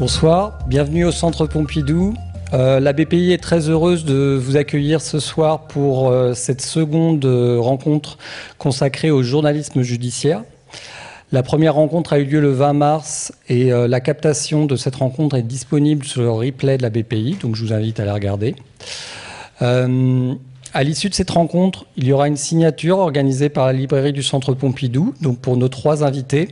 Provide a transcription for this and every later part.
Bonsoir, bienvenue au Centre Pompidou. Euh, la BPI est très heureuse de vous accueillir ce soir pour euh, cette seconde euh, rencontre consacrée au journalisme judiciaire. La première rencontre a eu lieu le 20 mars et la captation de cette rencontre est disponible sur le replay de la BPI, donc je vous invite à la regarder. à l'issue de cette rencontre, il y aura une signature organisée par la librairie du Centre Pompidou, donc pour nos trois invités.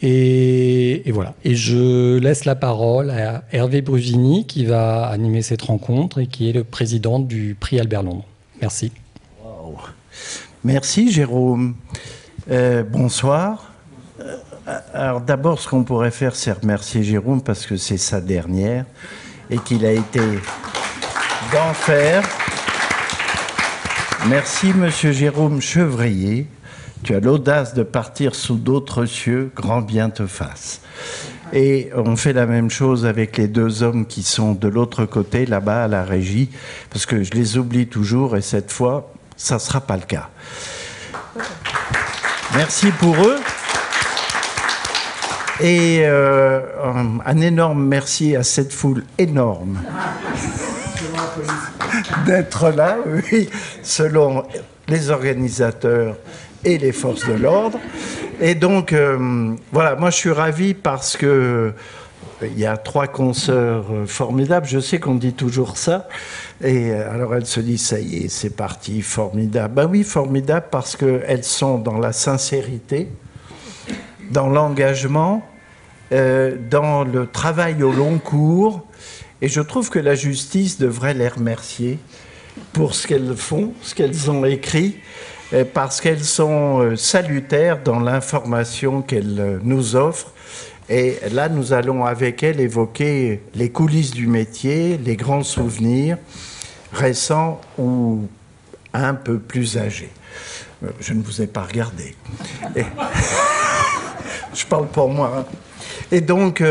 Et, voilà. Et je laisse la parole à Hervé Brusini qui va animer cette rencontre et qui est le président du prix Albert Londres. Merci. Merci Jérôme. Euh, bonsoir. Euh, alors d'abord, ce qu'on pourrait faire, c'est remercier Jérôme parce que c'est sa dernière et qu'il a été d'enfer. Merci Monsieur Jérôme Chevrier tu as l'audace de partir sous d'autres cieux, grand bien te fasse. Et on fait la même chose avec les deux hommes qui sont de l'autre côté, là-bas à la régie, parce que je les oublie toujours et cette fois, ça ne sera pas le cas. Merci pour eux. Et euh, un énorme merci à cette foule énorme d'être là, oui, selon les organisateurs et les forces de l'ordre. Et donc, euh, voilà, moi je suis ravi parce que euh, il y a trois consoeurs euh, formidables. Je sais qu'on dit toujours ça. Et alors elles se disent, ça y est, c'est parti, formidable. Ben oui, formidable parce qu'elles sont dans la sincérité, dans l'engagement, dans le travail au long cours. Et je trouve que la justice devrait les remercier pour ce qu'elles font, ce qu'elles ont écrit parce qu'elles sont euh, salutaires dans l'information qu'elles euh, nous offrent. Et là, nous allons avec elles évoquer les coulisses du métier, les grands souvenirs récents ou un peu plus âgés. Je ne vous ai pas regardé. Je parle pour moi. Hein. Et donc,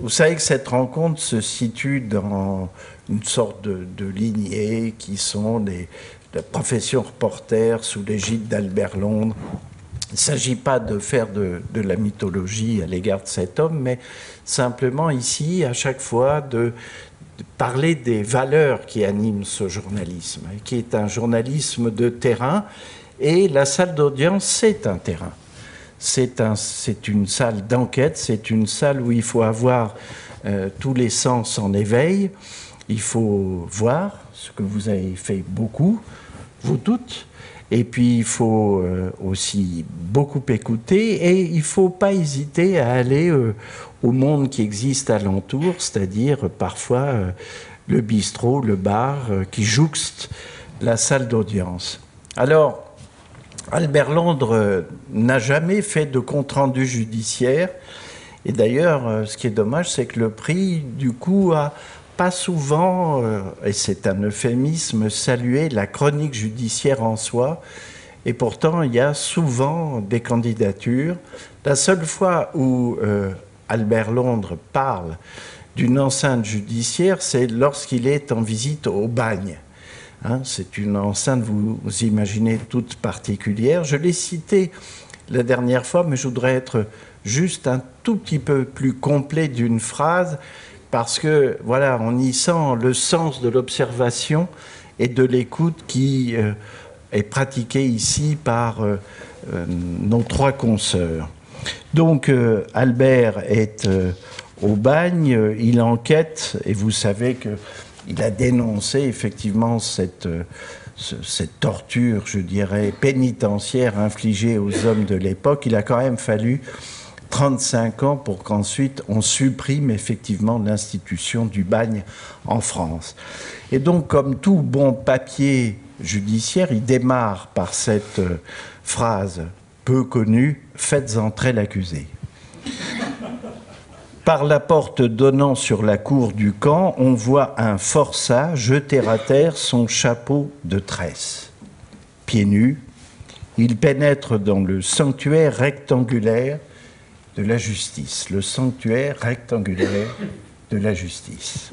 vous savez que cette rencontre se situe dans une sorte de, de lignée qui sont des, la profession reporter sous l'égide d'Albert Londres. Il ne s'agit pas de faire de, la mythologie à l'égard de cet homme, mais simplement ici, à chaque fois, de, parler des valeurs qui animent ce journalisme, qui est un journalisme de terrain. Et la salle d'audience, c'est un terrain. C'est un, une salle d'enquête, c'est une salle où il faut avoir euh, tous les sens en éveil. Il faut voir ce que vous avez fait beaucoup, vous toutes. Et puis il faut euh, aussi beaucoup écouter et il ne faut pas hésiter à aller euh, au monde qui existe alentour, c'est-à-dire parfois euh, le bistrot, le bar qui jouxte la salle d'audience. Alors, Albert Londres n'a jamais fait de compte-rendu judiciaire. Et d'ailleurs, ce qui est dommage, c'est que le prix, du coup, a pas souvent, euh, et c'est un euphémisme, saluer la chronique judiciaire en soi. Et pourtant, il y a souvent des candidatures. La seule fois où euh, Albert Londres parle d'une enceinte judiciaire, c'est lorsqu'il est en visite au bagne. Hein, c'est une enceinte, vous, vous imaginez, toute particulière. Je l'ai cité la dernière fois, mais je voudrais être juste un tout petit peu plus complet d'une phrase parce que voilà, on y sent le sens de l'observation et de l'écoute qui euh, est pratiqué ici par euh, euh, nos trois consoeurs. Donc Albert est au bagne, il enquête et vous savez qu'il a dénoncé effectivement cette, cette torture, je dirais, pénitentiaire infligée aux hommes de l'époque. Il a quand même fallu 35 ans pour qu'ensuite on supprime effectivement l'institution du bagne en France. Et donc, comme tout bon papier judiciaire, il démarre par cette euh, phrase peu connue Faites entrer l'accusé. Par la porte donnant sur la cour du camp, on voit un forçat jeter à terre son chapeau de tresse. Pieds nus, il pénètre dans le sanctuaire rectangulaire de la justice, le sanctuaire rectangulaire de la justice.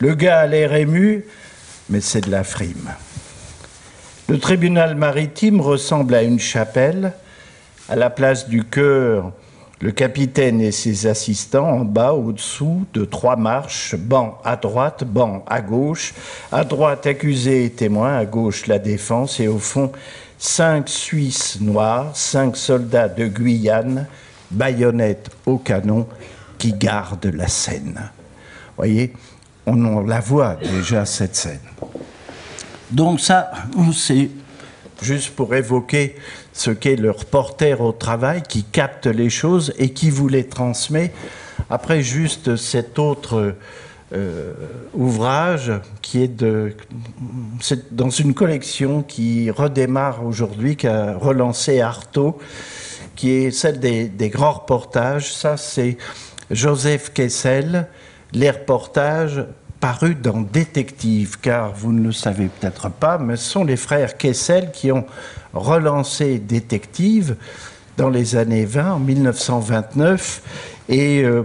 Le gars a l'air ému, mais c'est de la frime. Le tribunal maritime ressemble à une chapelle. À la place du chœur, Le capitaine et ses assistants en bas, au-dessous, de trois marches, banc à droite, banc à gauche. À droite, accusé et témoin, à gauche, la défense, et au fond, cinq Suisses noirs, cinq soldats de Guyane, baïonnettes au canon, qui gardent la scène. Voyez, on la voit déjà, cette scène. Donc ça, c'est juste pour évoquer ce qu'est le reporter au travail qui capte les choses et qui vous les transmet. Après, juste cet autre euh, ouvrage qui est, de, dans une collection qui redémarre aujourd'hui, qui a relancé Artaud, qui est celle des, grands reportages. Ça, c'est Joseph Kessel, les reportages parus dans Détective, car vous ne le savez peut-être pas, mais ce sont les frères Kessel qui ont relancé Détective dans les années 20, en 1929, et euh,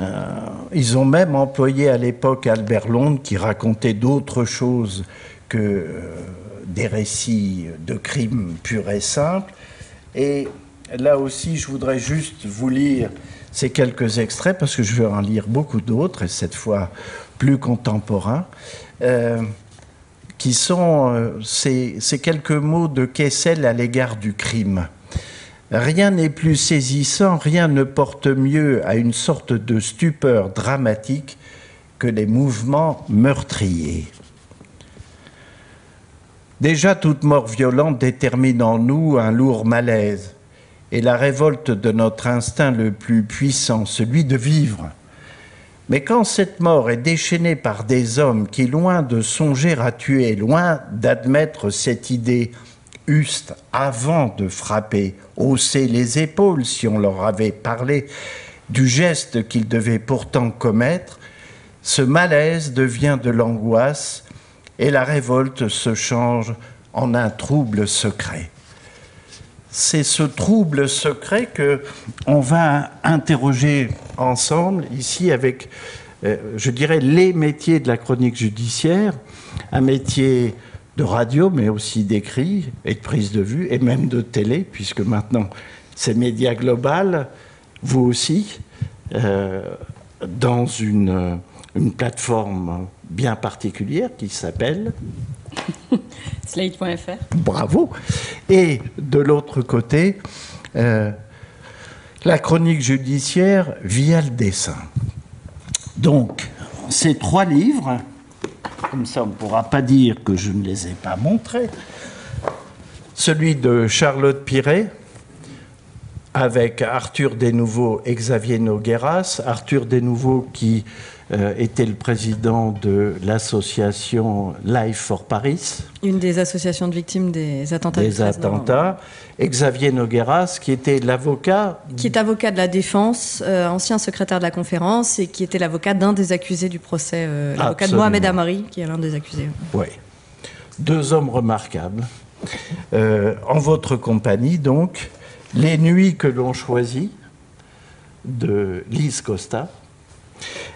euh, ils ont même employé à l'époque Albert Londres, qui racontait d'autres choses que euh, des récits de crimes purs et simples. Et là aussi, je voudrais juste vous lire ces quelques extraits, parce que je vais en lire beaucoup d'autres, et cette fois plus contemporains, euh, qui sont euh, ces, quelques mots de Kessel à l'égard du crime. Rien n'est plus saisissant, rien ne porte mieux à une sorte de stupeur dramatique que les mouvements meurtriers. Déjà toute mort violente détermine en nous un lourd malaise et la révolte de notre instinct le plus puissant, celui de vivre. Mais quand cette mort est déchaînée par des hommes qui, loin de songer à tuer, loin d'admettre cette idée, eussent, avant de frapper, haussé les épaules si on leur avait parlé du geste qu'ils devaient pourtant commettre, ce malaise devient de l'angoisse et la révolte se change en un trouble secret c'est ce trouble secret que on va interroger ensemble ici avec, euh, je dirais, les métiers de la chronique judiciaire, un métier de radio, mais aussi d'écrit et de prise de vue, et même de télé, puisque maintenant c'est média global, vous aussi, euh, dans une plateforme bien particulière qui s'appelle Slate.fr. Bravo. Et de l'autre côté, euh, la chronique judiciaire via le dessin. Donc, ces trois livres, comme ça on ne pourra pas dire que je ne les ai pas montrés, celui de Charlotte Piret, avec Arthur Desnouveaux et Xavier Nogueras. Arthur Desnouveaux qui euh, était le président de l'association Life for Paris. Une des associations de victimes des attentats. Des attentats. Xavier Nogueras, qui était l'avocat. Qui est avocat de la défense, euh, ancien secrétaire de la conférence, et qui était l'avocat d'un des accusés du procès, euh, l'avocat de Mohamed Amari, qui est l'un des accusés. Oui. Deux hommes remarquables. en votre compagnie, donc, Les nuits que l'on choisit, de Lise Costa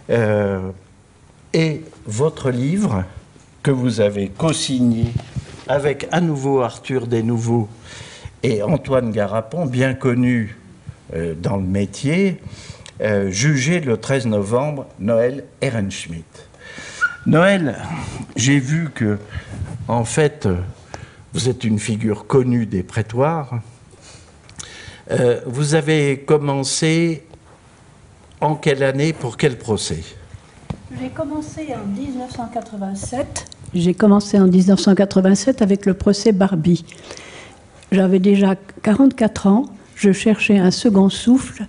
et votre livre que vous avez co-signé avec à nouveau Arthur Desnouveaux et Antoine Garapon, bien connu euh, dans le métier, euh, jugé le 13 novembre, Noël Ehrenschmidt. Noël, j'ai vu que, en fait, vous êtes une figure connue des prétoires. vous avez commencé en quelle année, pour quel procès? J'ai commencé en 1987. J'ai commencé en 1987 avec le procès Barbie. J'avais déjà 44 ans, je cherchais un second souffle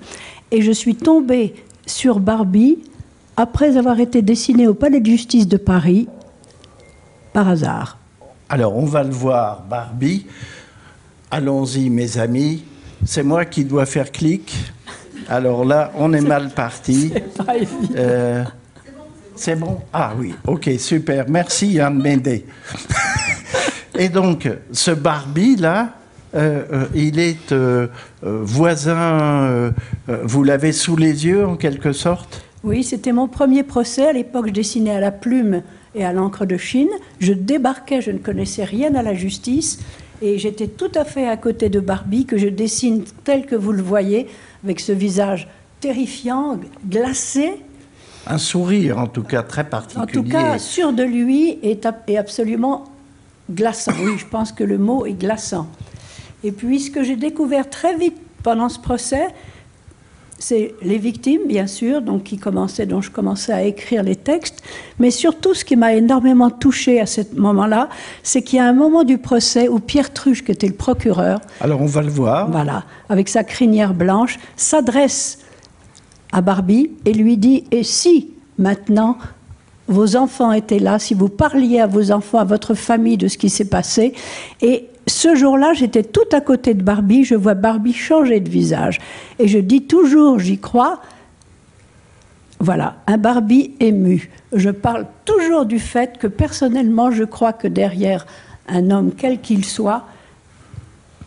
et je suis tombée sur Barbie après avoir été dessinée au Palais de justice de Paris par hasard. Alors on va le voir, Barbie. Allons-y mes amis, c'est moi qui dois faire clic. Alors là, on est mal parti. Euh, c'est bon Ah oui, ok, super. Merci Yann Méndé. Et donc, ce Barbie, là, euh, euh, il est voisin, vous l'avez sous les yeux en quelque sorte? Oui, c'était mon premier procès. À l'époque, je dessinais à la plume et à l'encre de Chine. Je débarquais, je ne connaissais rien à la justice. Et j'étais tout à fait à côté de Barbie, que je dessine tel que vous le voyez, avec ce visage terrifiant, glacé. Un sourire, en tout cas, très particulier. En tout cas, sûr de lui est, est absolument glaçant. Oui, je pense que le mot est glaçant. Et puis, ce que j'ai découvert très vite pendant ce procès, c'est les victimes, bien sûr, donc qui commençaient, dont je commençais à écrire les textes, mais surtout ce qui m'a énormément touché à ce moment-là, c'est qu'il y a un moment du procès où Pierre Truche, qui était le procureur, alors on va le voir, voilà, avec sa crinière blanche, s'adresse à Barbie et lui dit Et si maintenant vos enfants étaient là, si vous parliez à vos enfants, à votre famille de ce qui s'est passé, et ce jour-là, j'étais tout à côté de Barbie, je vois Barbie changer de visage. Et je dis toujours, j'y crois, voilà, un Barbie ému. Je parle toujours du fait que personnellement, je crois que derrière un homme, quel qu'il soit,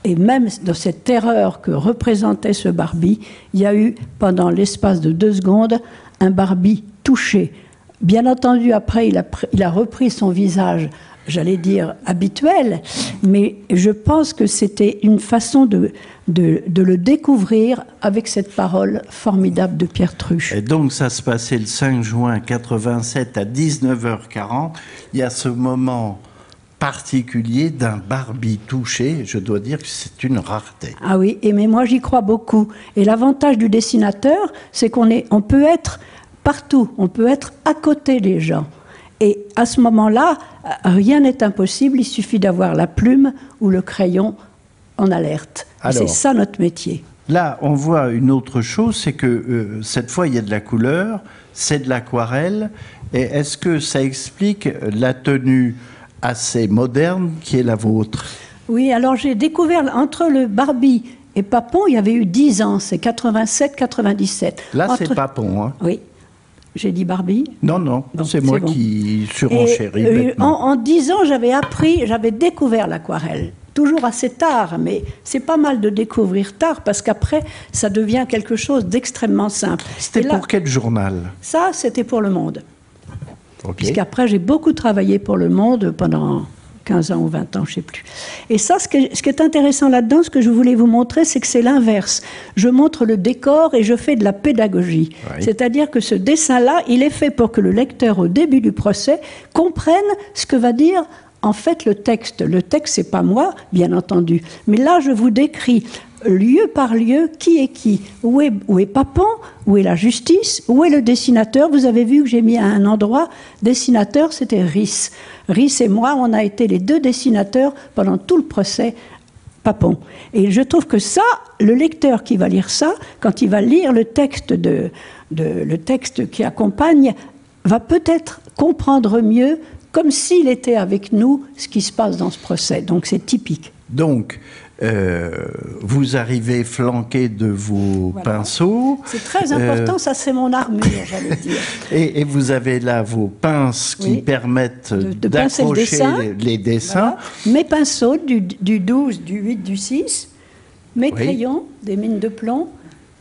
et même dans cette terreur que représentait ce Barbie, il y a eu, pendant l'espace de deux secondes, un Barbie touché. Bien entendu, après, il a, il a repris son visage j'allais dire, habituel, mais je pense que c'était une façon de, de, le découvrir avec cette parole formidable de Pierre Truche. Et donc ça se passait le 5 juin 87 à 19h40. Il y a ce moment particulier d'un Barbie touché, je dois dire que c'est une rareté. Ah oui, et mais moi j'y crois beaucoup. Et l'avantage du dessinateur, c'est qu'on est, on peut être partout, on peut être à côté des gens. Et à ce moment-là, rien n'est impossible, il suffit d'avoir la plume ou le crayon en alerte. C'est ça notre métier. Là, on voit une autre chose, c'est que euh, cette fois, il y a de la couleur, c'est de l'aquarelle. Et est-ce que ça explique la tenue assez moderne qui est la vôtre? Oui, alors j'ai découvert entre le Barbie et Papon, il y avait eu 10 ans, c'est 87-97. Là, c'est Papon. Hein? Oui. J'ai dit Barbie Non, non, c'est moi qui surenchéris. Euh, en, en dix ans, j'avais appris, j'avais découvert l'aquarelle. Toujours assez tard, mais c'est pas mal de découvrir tard parce qu'après, ça devient quelque chose d'extrêmement simple. C'était pour quel journal? Ça, c'était pour Le Monde. Puisqu'après, j'ai beaucoup travaillé pour Le Monde pendant 15 ans ou 20 ans, je ne sais plus. Et ça, ce, qui est intéressant là-dedans, ce que je voulais vous montrer, c'est que c'est l'inverse. Je montre le décor et je fais de la pédagogie. C'est-à-dire que ce dessin-là, il est fait pour que le lecteur, au début du procès, comprenne ce que va dire en fait le texte. Le texte, c'est pas moi, bien entendu. Mais là, je vous décris lieu par lieu, qui est qui Où est, est Papon Où est la justice Où est le dessinateur Vous avez vu que j'ai mis à un endroit, dessinateur, c'était Rhys. Rhys et moi, on a été les deux dessinateurs pendant tout le procès Papon. Et je trouve que ça, le lecteur qui va lire ça, quand il va lire le texte, de, le texte qui accompagne, va peut-être comprendre mieux, comme s'il était avec nous, ce qui se passe dans ce procès. Donc c'est typique. Donc, euh, vous arrivez flanqué de vos pinceaux. C'est très important, euh, ça c'est mon armure, j'allais dire. Et, vous avez là vos pinces qui permettent d'accrocher les, dessins. Mes pinceaux du, 12, du 8, du 6, mes crayons, des mines de plomb,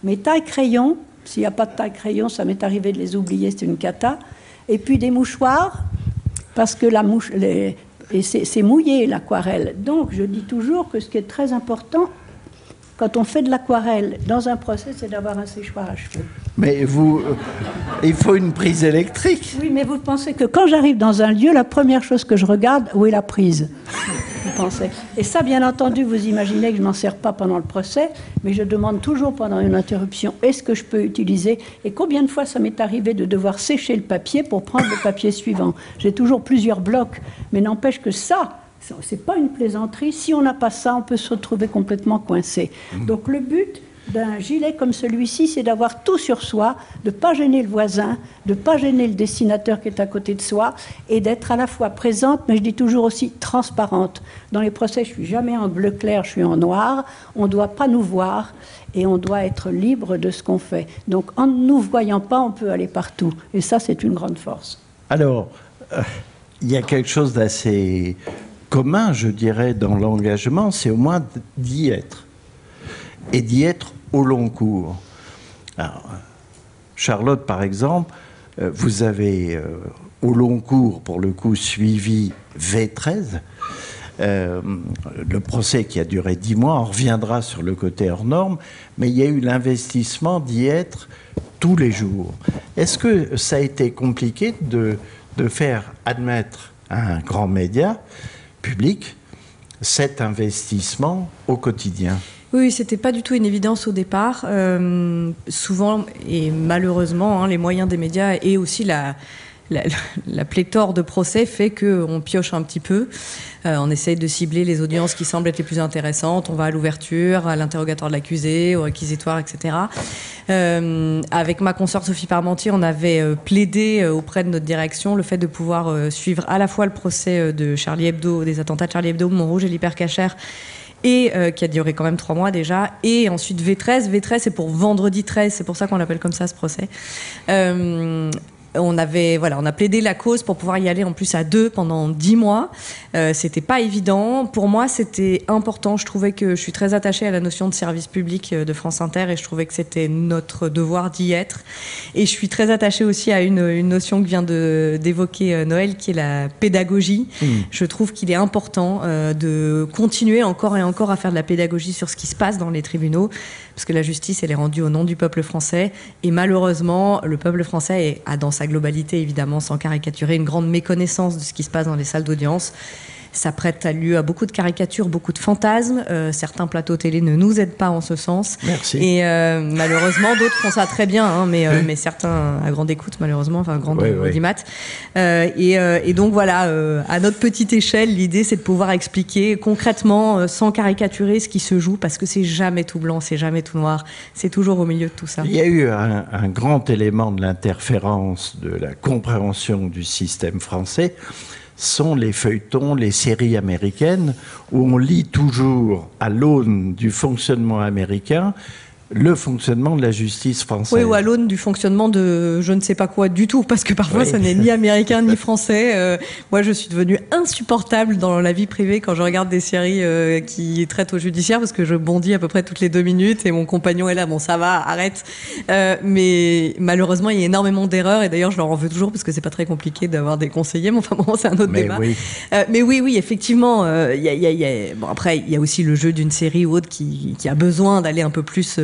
mes tailles crayons. S'il n'y a pas de taille crayon, ça m'est arrivé de les oublier, c'est une cata. Et puis des mouchoirs, parce que la mouche, les, et c'est mouillé l'aquarelle. Donc je dis toujours que ce qui est très important quand on fait de l'aquarelle dans un procès, c'est d'avoir un séchoir à cheveux. Mais vous, euh, il faut une prise électrique. Oui, mais vous pensez que quand j'arrive dans un lieu, la première chose que je regarde, où est la prise? Vous pensez? Et ça, bien entendu, vous imaginez que je m'en sers pas pendant le procès, mais je demande toujours pendant une interruption est-ce que je peux utiliser? Et combien de fois ça m'est arrivé de devoir sécher le papier pour prendre le papier suivant? J'ai toujours plusieurs blocs, mais n'empêche que ça, c'est pas une plaisanterie. Si on n'a pas ça, on peut se retrouver complètement coincé. Mmh. Donc le but d'un gilet comme celui-ci, c'est d'avoir tout sur soi, de ne pas gêner le voisin, de ne pas gêner le dessinateur qui est à côté de soi, et d'être à la fois présente, mais je dis toujours aussi transparente. Dans les procès, je suis jamais en bleu clair, je suis en noir. On ne doit pas nous voir et on doit être libre de ce qu'on fait. Donc en ne nous voyant pas, on peut aller partout. Et ça, c'est une grande force. Alors, euh, il y a quelque chose d'assez commun, je dirais, dans l'engagement, c'est au moins d'y être. Et d'y être au long cours. Charlotte, par exemple, euh, vous avez euh, au long cours, pour le coup, suivi V13. le procès qui a duré dix mois, on reviendra sur le côté hors norme, mais il y a eu l'investissement d'y être tous les jours. Est-ce que ça a été compliqué de, de faire admettre à un grand média public cet investissement au quotidien oui, c'était pas du tout une évidence au départ. Euh, souvent, et malheureusement, hein, les moyens des médias et aussi la, la, pléthore de procès fait qu'on pioche un petit peu. Euh, on essaye de cibler les audiences qui semblent être les plus intéressantes. On va à l'ouverture, à l'interrogatoire de l'accusé, au réquisitoire, etc. Euh, avec ma consorte Sophie Parmentier, on avait euh, plaidé auprès de notre direction le fait de pouvoir suivre à la fois le procès de Charlie Hebdo, des attentats de Charlie Hebdo, Montrouge et l'hypercachère, et qui a duré quand même trois mois déjà, et ensuite V13. V13, c'est pour vendredi 13, c'est pour ça qu'on l'appelle comme ça ce procès on avait voilà, on a plaidé la cause pour pouvoir y aller en plus à deux pendant dix mois. Euh, c'était pas évident. Pour moi, c'était important. Je trouvais que je suis très attachée à la notion de service public euh, de France Inter et je trouvais que c'était notre devoir d'y être. Et je suis très attachée aussi à une, notion que vient d'évoquer euh, Noël, qui est la pédagogie. Mmh. Je trouve qu'il est important euh, de continuer encore et encore à faire de la pédagogie sur ce qui se passe dans les tribunaux, parce que la justice, elle est rendue au nom du peuple français. Et malheureusement, le peuple français a dans sa globalité, évidemment, sans caricaturer, une grande méconnaissance de ce qui se passe dans les salles d'audience. Ça prête à lieu à beaucoup de caricatures, beaucoup de fantasmes. Euh, certains plateaux télé ne nous aident pas en ce sens. Merci. Et euh, malheureusement, d'autres font ça très bien, hein, mais, euh, mais certains à grande écoute, malheureusement, enfin, grande audimat. Et, et, donc voilà, à notre petite échelle, l'idée c'est de pouvoir expliquer concrètement, sans caricaturer, ce qui se joue, parce que c'est jamais tout blanc, c'est jamais tout noir, c'est toujours au milieu de tout ça. Il y a eu un, un grand élément de l'interférence, de la compréhension du système français sont les feuilletons, les séries américaines, où on lit toujours à l'aune du fonctionnement américain le fonctionnement de la justice française. Oui, ou à l'aune du fonctionnement de je ne sais pas quoi du tout, parce que parfois ça n'est ni américain ni français. Euh, moi, je suis devenue insupportable dans la vie privée quand je regarde des séries euh, qui traitent au judiciaire, parce que je bondis à peu près toutes les deux minutes et mon compagnon est là, bon, ça va, arrête. Euh, mais malheureusement, il y a énormément d'erreurs et d'ailleurs, je leur en veux toujours parce que c'est pas très compliqué d'avoir des conseillers, mais enfin bon, c'est un autre mais débat. Oui. mais oui, oui, effectivement, il y a, y a, bon, après, il y a aussi le jeu d'une série ou autre qui, qui a besoin d'aller un peu plus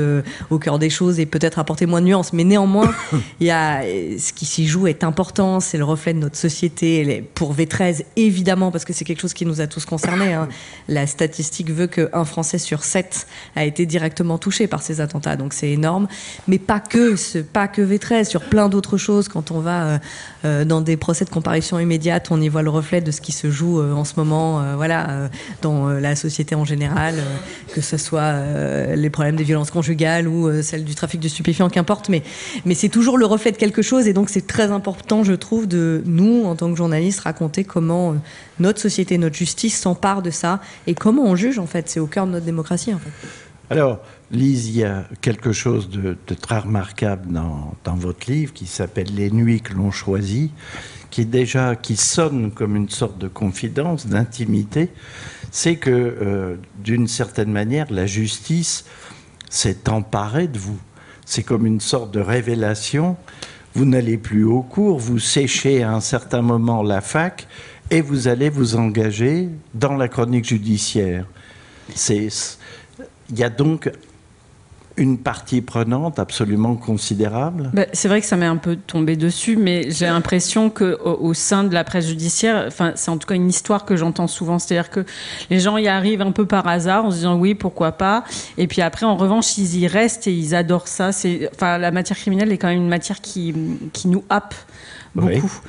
au cœur des choses et peut-être apporter moins de nuances. Mais néanmoins, il y a, ce qui s'y joue est important, c'est le reflet de notre société. Pour V13, évidemment, parce que c'est quelque chose qui nous a tous concernés. Hein. La statistique veut qu'un Français sur sept a été directement touché par ces attentats, donc c'est énorme. Mais pas que, pas que V13, sur plein d'autres choses. Quand on va euh, euh, dans des procès de comparution immédiate, on y voit le reflet de ce qui se joue euh, en ce moment, voilà, dans la société en général, que ce soit les problèmes des violences conjugales ou euh, celle du trafic de stupéfiants, qu'importe, mais, c'est toujours le reflet de quelque chose et donc c'est très important, je trouve, de nous, en tant que journalistes, raconter comment euh, notre société, notre justice s'empare de ça et comment on juge, en fait. C'est au cœur de notre démocratie, en fait. Alors, Lise, il y a quelque chose de, très remarquable dans, dans, votre livre qui s'appelle Les nuits que l'on choisit, qui déjà qui sonne comme une sorte de confidence, d'intimité. C'est que, euh, d'une certaine manière, la justice s'est emparé de vous. C'est comme une sorte de révélation. Vous n'allez plus au cours, vous séchez à un certain moment la fac et vous allez vous engager dans la chronique judiciaire. Il y a donc une partie prenante absolument considérable? Bah, c'est vrai que ça m'est un peu tombé dessus, mais j'ai l'impression que au, sein de la presse judiciaire, enfin, c'est en tout cas une histoire que j'entends souvent, c'est-à-dire que les gens y arrivent un peu par hasard en se disant oui, pourquoi pas, et puis après, en revanche, ils y restent et ils adorent ça. C'est, enfin, la matière criminelle est quand même une matière qui, qui nous happe beaucoup.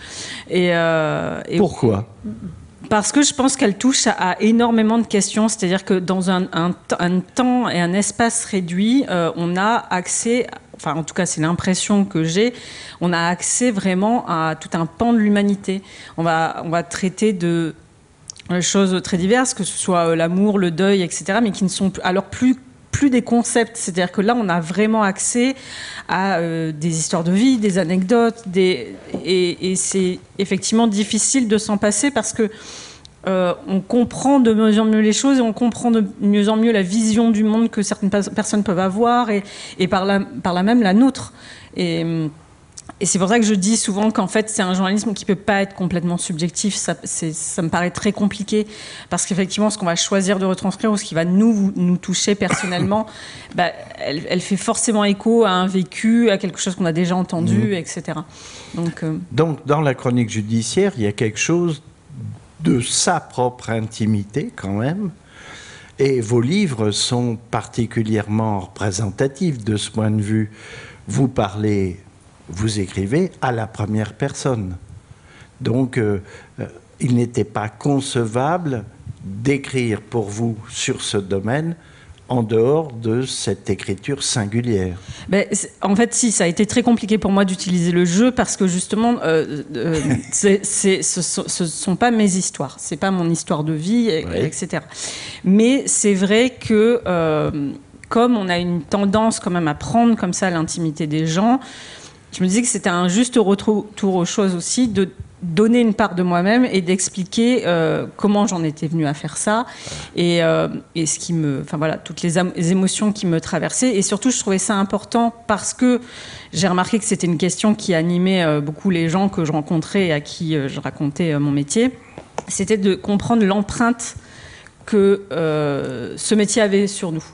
Et, euh, et pourquoi? Parce que je pense qu'elle touche à, énormément de questions, c'est-à-dire que dans un, temps et un espace réduit, euh, on a accès, enfin en tout cas c'est l'impression que j'ai, on a accès vraiment à tout un pan de l'humanité. On va, on va traiter de choses très diverses, que ce soit euh, l'amour, le deuil, etc., mais qui ne sont alors plus plus des concepts. C'est-à-dire que là, on a vraiment accès à euh, des histoires de vie, des anecdotes, et, c'est effectivement difficile de s'en passer parce que euh, on comprend de mieux en mieux les choses et on comprend de mieux en mieux la vision du monde que certaines personnes peuvent avoir et, par, la, par là même la nôtre. Et, et c'est pour ça que je dis souvent qu'en fait, c'est un journalisme qui peut pas être complètement subjectif. Ça, ça me paraît très compliqué parce qu'effectivement, ce qu'on va choisir de retranscrire ou ce qui va nous, nous toucher personnellement, bah, elle, elle, fait forcément écho à un vécu, à quelque chose qu'on a déjà entendu, mmh. etc. Donc, euh... Donc, dans la chronique judiciaire, il y a quelque chose de sa propre intimité quand même. Et vos livres sont particulièrement représentatifs de ce point de vue. Vous parlez vous écrivez à la première personne. Donc, euh, euh, il n'était pas concevable d'écrire pour vous sur ce domaine en dehors de cette écriture singulière ben, En fait, si, ça a été très compliqué pour moi d'utiliser le jeu parce que justement, euh, ce ne sont pas mes histoires, c'est pas mon histoire de vie, etc. Mais c'est vrai que comme on a une tendance quand même à prendre comme ça l'intimité des gens, je me disais que c'était un juste retour aux choses aussi de donner une part de moi-même et d'expliquer euh, comment j'en étais venue à faire ça. Et, euh, ce qui me, enfin voilà, toutes les, les, émotions qui me traversaient. Et surtout je trouvais ça important parce que j'ai remarqué que c'était une question qui animait euh, beaucoup les gens que je rencontrais et à qui je racontais mon métier, c'était de comprendre l'empreinte que ce métier avait sur nous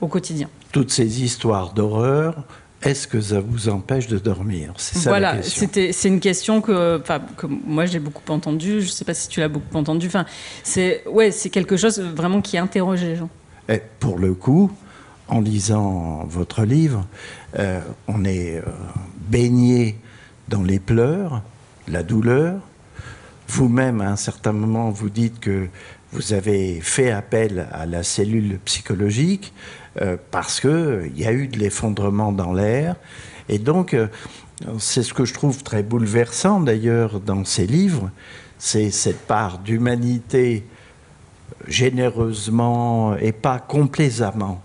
au quotidien. Toutes ces histoires d'horreur, est-ce que ça vous empêche de dormir? C'est ça voilà, la question. c'est une question que, que moi j'ai beaucoup entendu. Je ne sais pas si tu l'as beaucoup entendu. Enfin, c'est ouais, c'est quelque chose vraiment qui interroge les gens. Et pour le coup, en lisant votre livre, euh, on est euh, baigné dans les pleurs, la douleur. Vous-même, à un certain moment, vous dites que vous avez fait appel à la cellule psychologique. Euh, parce qu'il y a eu de l'effondrement dans l'air. Et donc, euh, c'est ce que je trouve très bouleversant d'ailleurs dans ces livres, c'est cette part d'humanité généreusement et pas complaisamment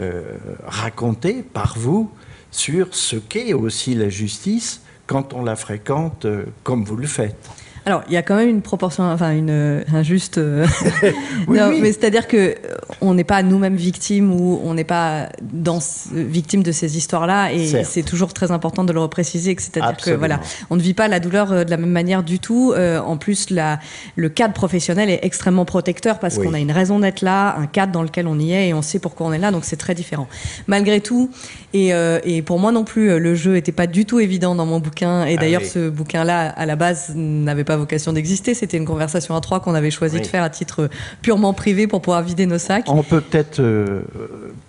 euh, racontée par vous sur ce qu'est aussi la justice quand on la fréquente comme vous le faites. Alors, il y a quand même une proportion, enfin, une injuste. Euh, non, mais c'est-à-dire que euh, on n'est pas nous-mêmes victimes ou on n'est pas dans, victime de ces histoires-là, et c'est toujours très important de le repréciser. C'est-à-dire que voilà, on ne vit pas la douleur euh, de la même manière du tout. en plus, la, le cadre professionnel est extrêmement protecteur parce qu'on a une raison d'être là, un cadre dans lequel on y est et on sait pourquoi on est là, donc c'est très différent. Malgré tout, et, et, pour moi non plus, le jeu n'était pas du tout évident dans mon bouquin. Et ah d'ailleurs, ce bouquin-là, à la base, n'avait pas vocation d'exister. C'était une conversation à trois qu'on avait choisi de faire à titre purement privé pour pouvoir vider nos sacs. On peut peut-être euh,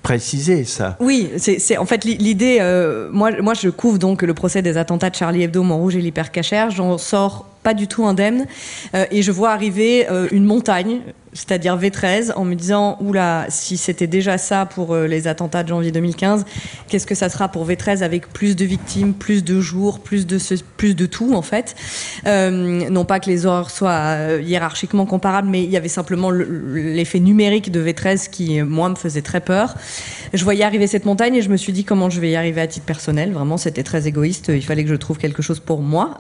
préciser ça. Oui, c'est en fait l'idée. Euh, moi, moi, je couvre donc le procès des attentats de Charlie Hebdo, Montrouge et l'hypercachère. J'en sors pas du tout indemne euh, et je vois arriver une montagne c'est-à-dire V13, en me disant oula, si c'était déjà ça pour euh, les attentats de janvier 2015, qu'est-ce que ça sera pour V13 avec plus de victimes, plus de jours, plus de plus de tout en fait. Euh, non pas que les horreurs soient euh, hiérarchiquement comparables, mais il y avait simplement l'effet numérique de V13 qui moi me faisait très peur. Je voyais arriver cette montagne et je me suis dit comment je vais y arriver à titre personnel? Vraiment, c'était très égoïste. Il fallait que je trouve quelque chose pour moi.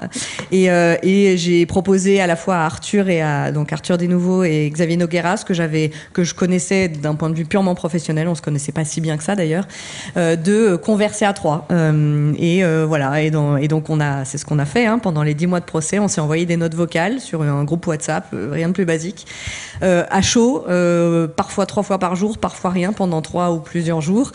Et j'ai proposé à la fois à Arthur et à donc Arthur Desnouveaux et Xavier Nogueras, que j'avais, que je connaissais d'un point de vue purement professionnel, on se connaissait pas si bien que ça d'ailleurs, euh, de converser à trois. Euh, et euh, voilà, et, donc on a, c'est ce qu'on a fait hein, pendant les dix mois de procès. On s'est envoyé des notes vocales sur un groupe WhatsApp, rien de plus basique, à chaud, parfois trois fois par jour, parfois rien pendant trois ou plusieurs jours,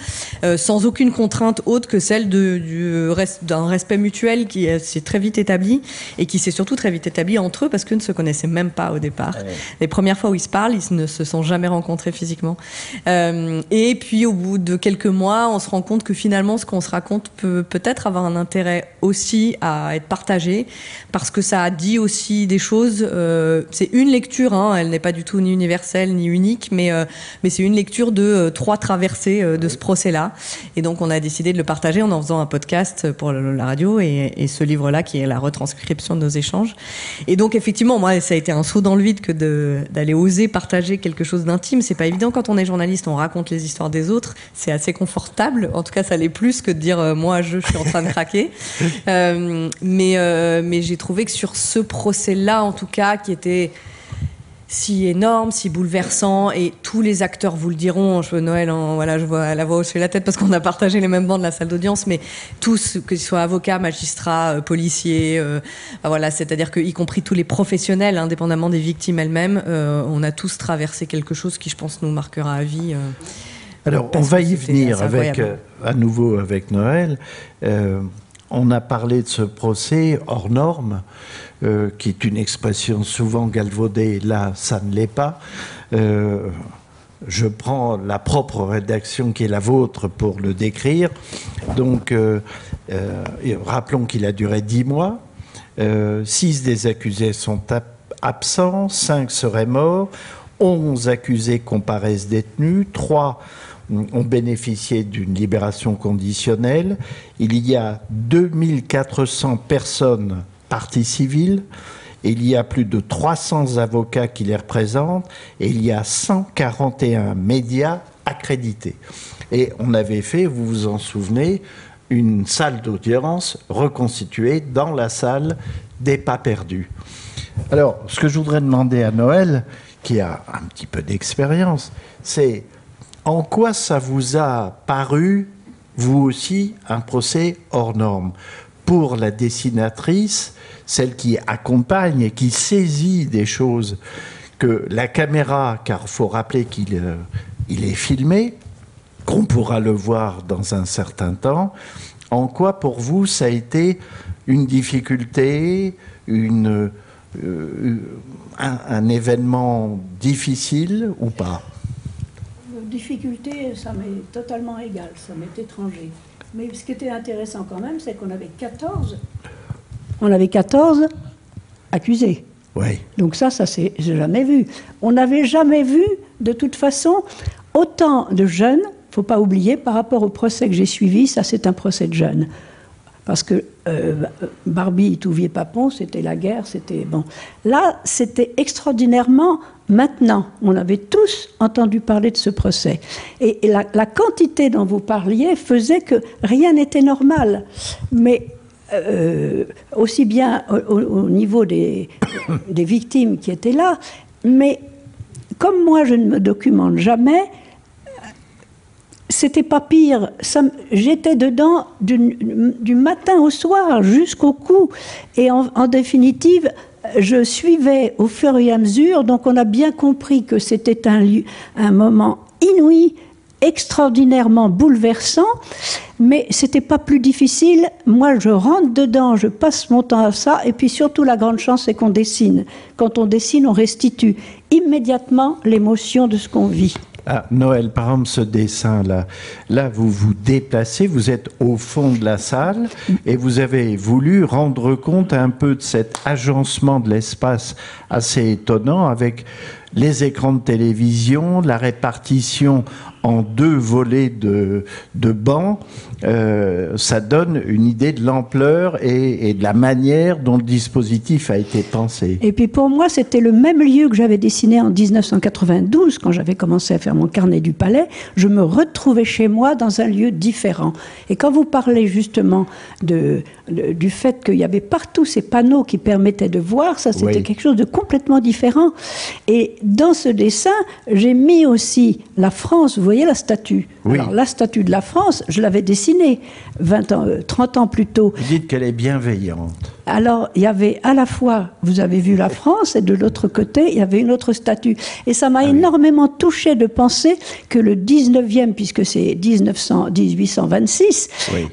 sans aucune contrainte autre que celle de, du d'un respect mutuel qui s'est très vite établi et qui s'est surtout très vite établi entre eux parce qu'ils ne se connaissaient même pas au départ. Les premières fois où ils se parlent, ils ne se sont jamais rencontrés physiquement. Euh, et puis au bout de quelques mois, on se rend compte que finalement, ce qu'on se raconte peut peut-être avoir un intérêt aussi à être partagé, parce que ça a dit aussi des choses. Euh, c'est une lecture, hein, elle n'est pas du tout ni universelle ni unique, mais, euh, mais c'est une lecture de trois traversées de ce procès-là. Et donc on a décidé de le partager en en faisant un podcast pour la radio et, et ce livre-là qui est la retranscription de nos échanges. Et donc effectivement, moi, ça a été un saut dans le vide que d'aller oser partager quelque chose d'intime. C'est pas évident quand on est journaliste, on raconte les histoires des autres. C'est assez confortable. En tout cas, ça l'est plus que de dire euh, moi je, suis en train de craquer. Euh, mais euh, mais j'ai trouvé que sur ce procès-là, en tout cas, qui était si énorme, si bouleversant, et tous les acteurs vous le diront. Je veux Noël, en, voilà, je vois la voix hocher la tête parce qu'on a partagé les mêmes bancs de la salle d'audience, mais tous, que ce soit avocats, magistrats, euh, policiers, euh, voilà, c'est-à-dire que y compris tous les professionnels, indépendamment des victimes elles-mêmes, euh, on a tous traversé quelque chose qui, je pense, nous marquera à vie. Alors, on va y venir avec, à nouveau avec Noël. On a parlé de ce procès hors norme, euh, qui est une expression souvent galvaudée. Là, ça ne l'est pas. Euh, je prends la propre rédaction qui est la vôtre pour le décrire. Donc, euh, rappelons qu'il a duré dix mois. Six des accusés sont ab- absents, cinq seraient morts, onze accusés comparaissent détenus, trois ont bénéficié d'une libération conditionnelle. Il y a 2400 personnes parties civiles. Il y a plus de 300 avocats qui les représentent et il y a 141 médias accrédités. Et on avait fait, vous vous en souvenez, une salle d'audience reconstituée dans la salle des pas perdus. Alors, ce que je voudrais demander à Noël, qui a un petit peu d'expérience, c'est en quoi ça vous a paru, vous aussi, un procès hors norme? Pour la dessinatrice, celle qui accompagne et qui saisit des choses que la caméra, car il faut rappeler qu'il euh, est filmé, qu'on pourra le voir dans un certain temps, en quoi pour vous ça a été une difficulté, euh, un, événement difficile ou pas? Difficulté, ça m'est totalement égal, ça m'est étranger. Mais ce qui était intéressant quand même, c'est qu'on avait 14. On avait 14 accusés. Oui. Donc ça, ça s'est jamais vu. On n'avait jamais vu, de toute façon, autant de jeunes, il faut pas oublier, par rapport au procès que j'ai suivi, ça c'est un procès de jeunes. Parce que euh, Barbie, Touvier, Papon, c'était la guerre, c'était bon. Là, c'était extraordinairement maintenant. On avait tous entendu parler de ce procès. Et, la, quantité dont vous parliez faisait que rien n'était normal. Mais euh, aussi bien au- au niveau des, des victimes qui étaient là, mais comme moi je ne me documente jamais, c'était pas pire. J'étais dedans du, matin au soir jusqu'au cou. Et en, définitive, je suivais au fur et à mesure. Donc on a bien compris que c'était un, un moment inouï, extraordinairement bouleversant. Mais c'était pas plus difficile. Moi, je rentre dedans, je passe mon temps à ça. Et puis surtout, la grande chance, c'est qu'on dessine. Quand on dessine, on restitue immédiatement l'émotion de ce qu'on vit. Ah, Noël, par exemple, ce dessin-là, là, vous vous déplacez, vous êtes au fond de la salle et vous avez voulu rendre compte un peu de cet agencement de l'espace assez étonnant avec les écrans de télévision, la répartition en deux volets de, de bancs. Euh, ça donne une idée de l'ampleur et, et de la manière dont le dispositif a été pensé. Et puis pour moi, c'était le même lieu que j'avais dessiné en 1992, quand j'avais commencé à faire mon carnet du palais. Je me retrouvais chez moi dans un lieu différent. Et quand vous parlez justement de, de- du fait qu'il y avait partout ces panneaux qui permettaient de voir, ça c'était Oui. quelque chose de complètement différent. Et dans ce dessin, j'ai mis aussi la France, vous voyez la statue. Oui. Alors la statue de la France, je l'avais dessinée 20 ans, euh, 30 ans plus tôt. Vous dites qu'elle est bienveillante. Alors, il y avait à la fois, vous avez vu la France, et de l'autre côté, il y avait une autre statue. Et ça m'a énormément touché de penser que le 19e, puisque c'est 1900 1826, Oui.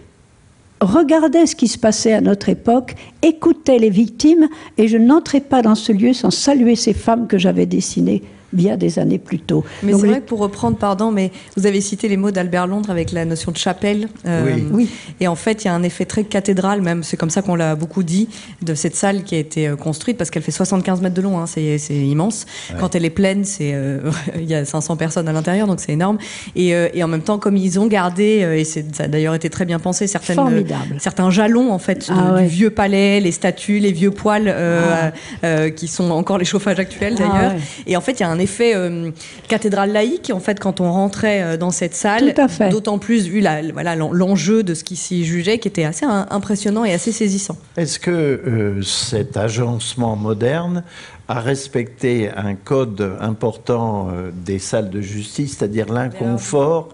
regardait ce qui se passait à notre époque, écoutait les victimes, et je n'entrais pas dans ce lieu sans saluer ces femmes que j'avais dessinées bien des années plus tôt. Mais c'est les- vrai que pour reprendre, pardon, mais vous avez cité les mots d'Albert Londres avec la notion de chapelle. euh, Oui. Oui. Et en fait, il y a un effet très cathédral, même, c'est comme ça qu'on l'a beaucoup dit, de cette salle qui a été euh, construite, parce qu'elle fait 75 mètres de long, hein, c'est c'est immense. Quand elle est pleine, c'est euh, il y a 500 personnes à l'intérieur, donc c'est énorme. Et, euh, et en même temps, comme ils ont gardé, et c'est- ça a d'ailleurs été très bien pensé, certaines, certains jalons en fait Ah de- ouais. du vieux palais, les statues, les vieux poils, euh, euh, qui sont encore les chauffages actuels Ah d'ailleurs. ouais. Et en fait, il y a un effet euh, cathédrale laïque, en fait, quand on rentrait euh, dans cette salle. Tout à fait. D'autant plus vu la, voilà, l'en- l'enjeu de ce qui s'y jugeait, qui était assez un- impressionnant et assez saisissant. Est-ce que euh, cet agencement moderne a respecté un code important des salles de justice, c'est-à-dire l'inconfort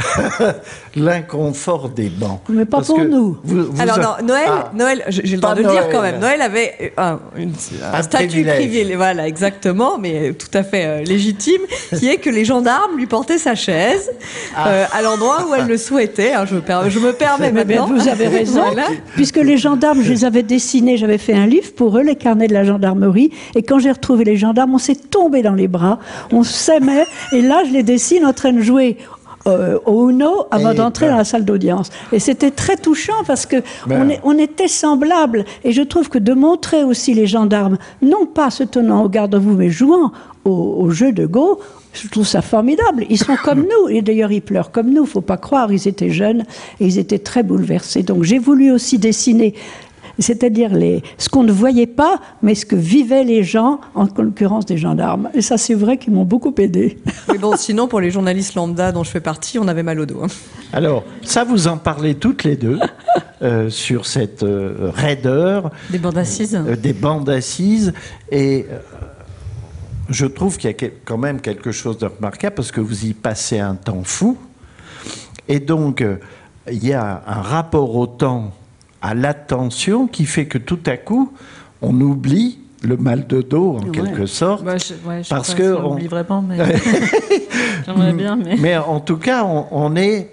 l'inconfort des bancs Mais pas Parce pour nous. vous- vous Alors, a- non, Noël, Ah, Noël j'ai le droit de le dire quand même. Noël avait un, une- un Un statut privilège. privilégié, voilà, exactement, mais tout à fait euh, légitime, qui est que les gendarmes lui portaient sa chaise Ah. euh, à l'endroit où elle le souhaitait. hein, je, me per- je me permets Mais bien, maintenant. vous avez raison, Voilà. puisque les gendarmes, je les avais dessinés, j'avais fait un livre pour eux, les carnets de la gendarmerie, et quand j'ai retrouvé les gendarmes, on s'est tombé dans les bras, on s'aimait, et là, je les dessine en train de jouer euh, au Uno avant d'entrer ben. dans la salle d'audience. Et c'était très touchant parce que Ben. on, est- on était semblables, et je trouve que de montrer aussi les gendarmes, non pas se tenant au garde-à-vous, mais jouant au, au jeu de Go, je trouve ça formidable. Ils sont comme nous, et d'ailleurs ils pleurent comme nous, faut pas croire, ils étaient jeunes et ils étaient très bouleversés. Donc j'ai voulu aussi dessiner, c'est-à-dire les, ce qu'on ne voyait pas, mais ce que vivaient les gens, en l'occurrence des gendarmes. Et ça c'est vrai qu'ils m'ont beaucoup aidé. Mais bon, sinon, pour les journalistes lambda dont je fais partie, on avait mal au dos. hein. Alors, ça, vous en parlez toutes les deux euh, sur cette euh, raideur Des bandes assises. euh, des bandes assises. Et euh, je trouve qu'il y a quand même quelque chose de remarquable parce que vous y passez un temps fou. Et donc, euh, il y a un rapport au temps, à l'attention, qui fait que tout à coup, on oublie le mal de dos, en Ouais. quelque sorte. Bah, je, ouais, je sais Parce que on- oublie vraiment, mais j'aimerais bien. Mais... Mais en tout cas, on, on est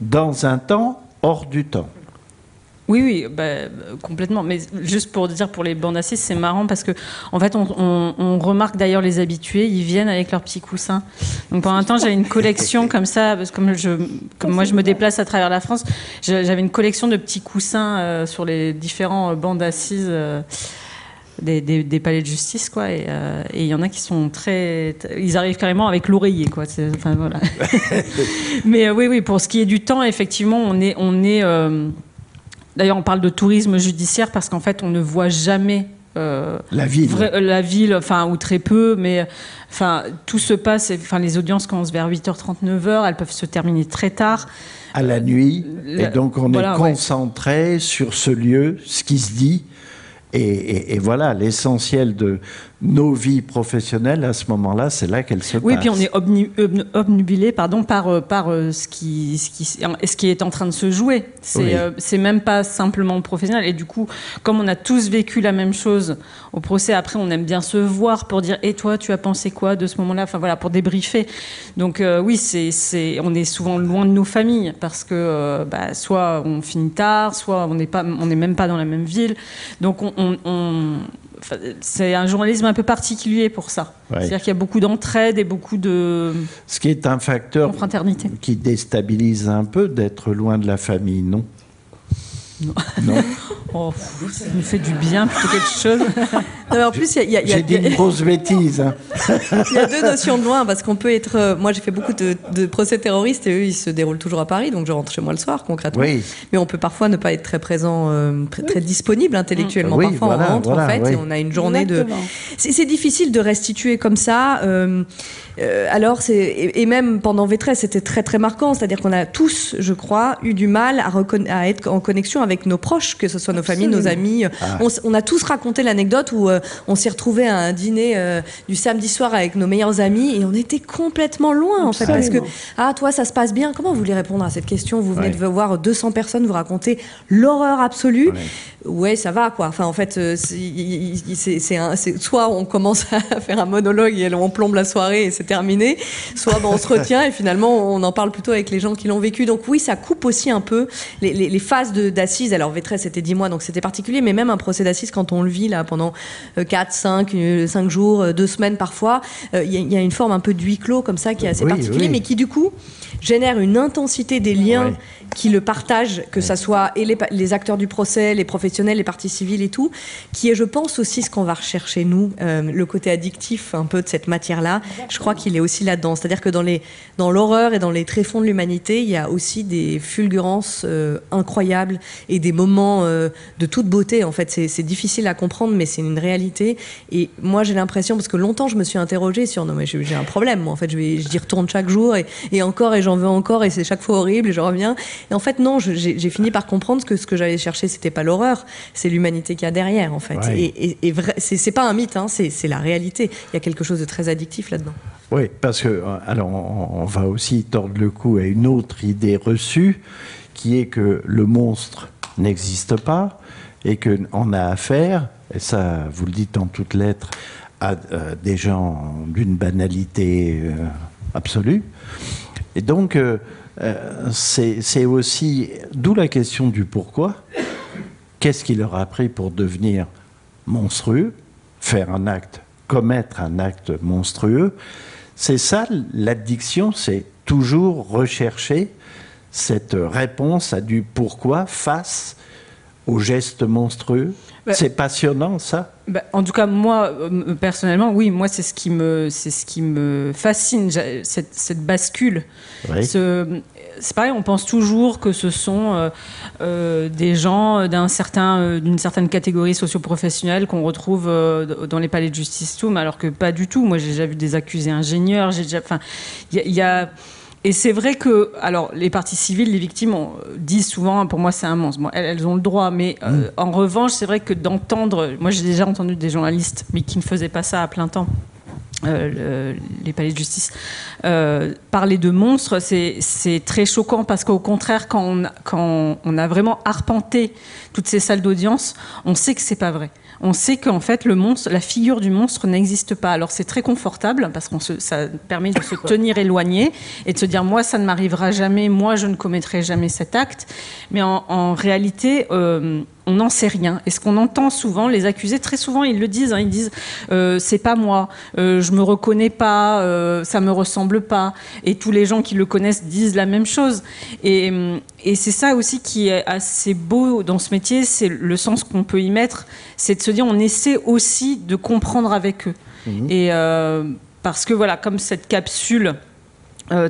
dans un temps hors du temps. Oui, oui, bah, complètement. Mais juste pour dire pour les bandes assises, c'est marrant parce que en fait, on, on- on remarque d'ailleurs les habitués, ils viennent avec leurs petits coussins. Donc pendant un temps, j'avais une collection comme ça, parce que comme je, comme moi je me déplace à travers la France, j'avais une collection de petits coussins euh, sur les différents euh, bandes assises. euh, des, des- des palais de justice quoi et euh, il y en a qui sont très ils arrivent carrément avec l'oreiller quoi enfin voilà mais euh, oui oui pour ce qui est du temps effectivement on est on est euh, D'ailleurs, on parle de tourisme judiciaire parce qu'en fait, on ne voit jamais euh, La ville. vrai- euh, la ville, enfin, ou très peu, mais enfin, tout se passe. Enfin, les audiences commencent vers 8h30, 9h, elles peuvent se terminer très tard. à la nuit. La- et donc, on voilà, est ouais. concentré sur ce lieu, ce qui se dit. Et, et- et voilà, l'essentiel de nos vies professionnelles, à ce moment-là, c'est là qu'elles se Oui, passent. puis on est obnu- obnu- obnubilé pardon, par, euh, par euh, ce, qui, ce, qui, ce qui est en train de se jouer. C'est Oui. euh, même pas simplement professionnel. Et du coup, comme on a tous vécu la même chose au procès, après, on aime bien se voir pour dire Et toi, tu as pensé quoi de ce moment-là? Enfin voilà, pour débriefer. Donc euh, oui, c'est on est souvent loin de nos familles parce que euh, bah, soit on finit tard, soit on n'est même pas dans la même ville. Donc on- on- c'est un journalisme un peu particulier pour ça. Ouais. C'est-à-dire qu'il y a beaucoup d'entraide et beaucoup de Ce qui est un facteur qui déstabilise un peu d'être loin de la famille, non? Non. Oh, pff, ça nous fait du bien plutôt quelque chose. Non, mais en plus, il y a- J'ai dit une grosse bêtise. hein. Il y a deux notions de loin parce qu'on peut être. euh, moi, j'ai fait beaucoup de, de procès terroristes et eux, ils se déroulent toujours à Paris, donc je rentre chez moi le soir concrètement. Oui. Mais on peut parfois ne pas être très présent, euh, très, très disponible intellectuellement. Oui, parfois, voilà, on rentre voilà, en fait oui. et on a une journée de. Exactement. C'est c'est difficile de restituer comme ça. euh, alors, c'est et, et même pendant V13, c'était très très marquant. C'est-à-dire qu'on a tous, je crois, eu du mal à, reconna- à être en connexion avec nos proches, que ce soit nos familles, nos amis. Ah. On, a tous raconté l'anecdote où euh, on s'est retrouvé à un dîner euh, du samedi soir avec nos meilleurs amis et on était complètement loin en fait parce que ah toi ça se passe bien. Comment vous voulez répondre à cette question? Vous venez Ouais. de voir 200 personnes vous raconter l'horreur absolue. Ouais. Ouais, ça va quoi. Enfin, en fait, euh, c'est- il- il- c'est c'est un- c'est- soit on commence à faire un monologue et on plombe la soirée et c'est terminé, soit ben, on se retient et finalement on en parle plutôt avec les gens qui l'ont vécu. Donc oui, ça coupe aussi un peu les, les- les phases d'assises. Alors V13 c'était 10 mois, donc c'était particulier, mais même un procès d'assises quand on le vit là pendant 4, 5, 5 jours, 2 semaines parfois, euh, il y, a- il y a une forme un peu de huis clos comme ça qui est assez Oui, particulier, oui. mais qui du coup génère une intensité des liens Ouais. Qui le partagent, que ça soit et les, acteurs du procès, les professionnels les parties civiles et tout, qui est, je pense, aussi ce qu'on va rechercher, nous, euh, le côté addictif un peu de cette matière-là. Je crois qu'il est aussi là-dedans. C'est-à-dire que dans, les, dans l'horreur et dans les tréfonds de l'humanité, il y a aussi des fulgurances euh, incroyables et des moments euh, de toute beauté. En fait, c'est, difficile à comprendre, mais c'est une réalité. Et moi, j'ai l'impression, parce que longtemps, je me suis interrogée sur non, mais j'ai un problème. Moi, en fait, je vais, j'y retourne chaque jour et, et encore, et j'en veux encore, et c'est chaque fois horrible, et je reviens. Et en fait, non, j'ai, fini par comprendre que ce que j'allais chercher, c'était pas l'horreur, c'est l'humanité qu'il y a derrière, en fait. Ouais. Et, et, et c'est, pas un mythe, hein, c'est, la réalité. Il y a quelque chose de très addictif là-dedans. Oui, parce que, euh, alors, on, on va aussi tordre le cou à une autre idée reçue, qui est que le monstre n'existe pas et qu'on a affaire, et ça, vous le dites en toutes lettres, à euh, des gens d'une banalité euh, absolue. Et donc, euh, euh, c'est aussi, d'où la question du pourquoi. Qu'est-ce qui leur a pris pour devenir monstrueux, faire un acte, commettre un acte monstrueux? C'est ça l'addiction, c'est toujours rechercher cette réponse à du pourquoi face au geste monstrueux. Bah, c'est passionnant ça? Bah, en tout cas, moi, euh, personnellement, oui, moi, c'est ce qui me, c'est ce qui me fascine, cette, cette bascule. Oui. Ce- C'est pareil, on pense toujours que ce sont euh, euh, des gens d'un certain, euh, d'une certaine catégorie socio-professionnelle qu'on retrouve dans les palais de justice, tout, mais alors que pas du tout. Moi, j'ai déjà vu des accusés ingénieurs. J'ai déjà, enfin, il y a- il y a et c'est vrai que, alors, les parties civiles, les victimes on, disent souvent, pour moi, c'est un monstre. Bon, elles, elles ont le droit, mais euh, en revanche, c'est vrai que d'entendre, moi, j'ai déjà entendu des journalistes, mais qui ne faisaient pas ça à plein temps. euh, le- les palais de justice euh, parler de monstres c'est très choquant parce qu'au contraire quand on, a- quand on a vraiment arpenté toutes ces salles d'audience on sait que c'est pas vrai on sait qu'en fait le monstre la figure du monstre n'existe pas. Alors c'est très confortable parce qu'on ça permet de se tenir éloigné et de se dire moi ça ne m'arrivera jamais moi je ne commettrai jamais cet acte. Mais en, en réalité euh, on n'en sait rien. Et ce qu'on entend souvent, les accusés, très souvent, ils le disent. hein, ils disent euh, c'est pas moi, euh, je me reconnais pas, euh, ça me ressemble pas. Et tous les gens qui le connaissent disent la même chose. Et, et c'est ça aussi qui est assez beau dans ce métier, c'est le sens qu'on peut y mettre, c'est de se dire on essaie aussi de comprendre avec eux. Et euh, parce que voilà, comme cette capsule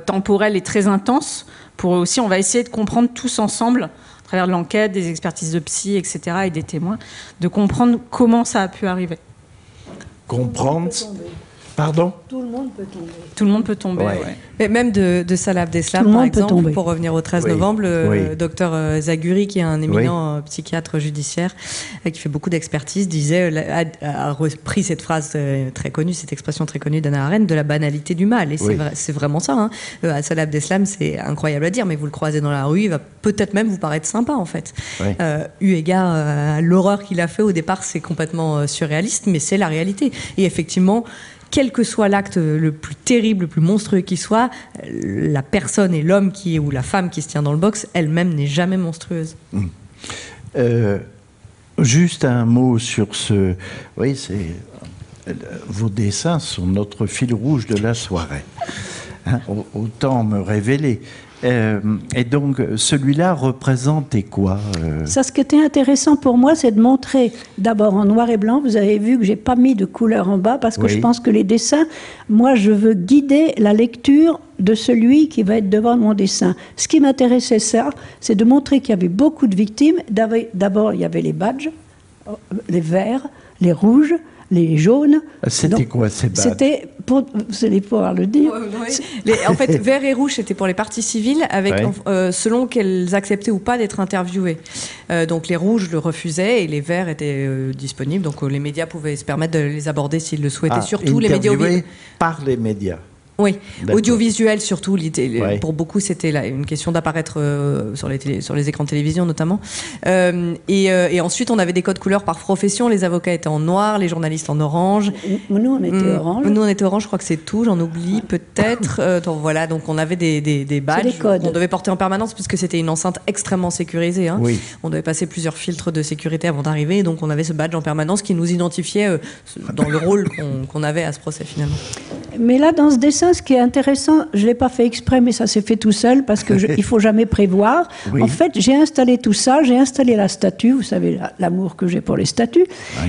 temporelle est très intense, pour eux aussi, on va essayer de comprendre tous ensemble, travers de l'enquête, des expertises de psy, etc., et des témoins, de comprendre comment ça a pu arriver. Comprendre. Pardon Tout le monde peut tomber. Tout le monde peut tomber. Ouais. ouais. Mais même de, de Salah Abdeslam, par exemple, tomber. pour revenir au 13 Oui. novembre, le Oui. docteur euh, Zaguri, qui est un éminent euh, psychiatre judiciaire, euh, qui fait beaucoup d'expertise, disait, a, a repris cette phrase très connue, cette expression très connue d'Anna Arendt, de la banalité du mal. Et c'est vrai- vraiment ça. Hein. Euh, Salah Abdeslam, c'est incroyable à dire, mais vous le croisez dans la rue, il va peut-être même vous paraître sympa, en fait. Oui. Euh, eu égard à l'horreur qu'il a fait au départ, c'est complètement surréaliste, mais c'est la réalité. Et effectivement, quel que soit l'acte le plus terrible, le plus monstrueux qui soit, la personne et l'homme qui ou la femme qui se tient dans le box, elle-même n'est jamais monstrueuse. Euh, juste un mot sur ce. Oui, c'est. euh, Vos dessins sont notre fil rouge de la soirée. Hein, au- autant me révéler. Euh, et donc, celui-là représentait quoi euh, Ça, ce qui était intéressant pour moi, c'est de montrer d'abord en noir et blanc. Vous avez vu que j'ai pas mis de couleur en bas parce que Oui. je pense que les dessins, moi, je veux guider la lecture de celui qui va être devant mon dessin. Ce qui m'intéressait, ça, c'est de montrer qu'il y avait beaucoup de victimes. D'abord, il y avait les badges, euh, les verts, les rouges, les jaunes. C'était Donc, quoi ces badges C'était, pour, vous allez pouvoir le dire, Les- en fait, vert et rouge, c'était pour les parties civiles, avec, Ouais. euh, selon qu'elles acceptaient ou pas d'être interviewées. Euh, donc les rouges le refusaient et les verts étaient euh, disponibles. Donc euh, les médias pouvaient se permettre de les aborder s'ils le souhaitaient. Ah, surtout les médias par les médias. Oui, audiovisuel surtout. Ouais. Pour beaucoup, c'était une question d'apparaître euh, sur, les télé- sur les écrans de télévision notamment. Euh, et, euh, et ensuite, on avait des codes couleurs par profession. Les avocats étaient en noir, les journalistes en orange. nous, on était Hum, orange. Nous, on était orange, je crois que c'est tout. J'en oublie peut-être. Euh, donc voilà, donc on avait des, des, des badges qu'on devait porter en permanence puisque c'était une enceinte extrêmement sécurisée. hein. Oui. On devait passer plusieurs filtres de sécurité avant d'arriver. Donc on avait ce badge en permanence qui nous identifiait euh, dans le rôle qu'on qu'on avait à ce procès finalement. Mais là, dans ce dessin, ce qui est intéressant, je ne l'ai pas fait exprès, mais ça s'est fait tout seul parce qu'il ne faut jamais prévoir. En fait, j'ai installé tout ça, j'ai installé la statue, vous savez l'amour que j'ai pour les statues.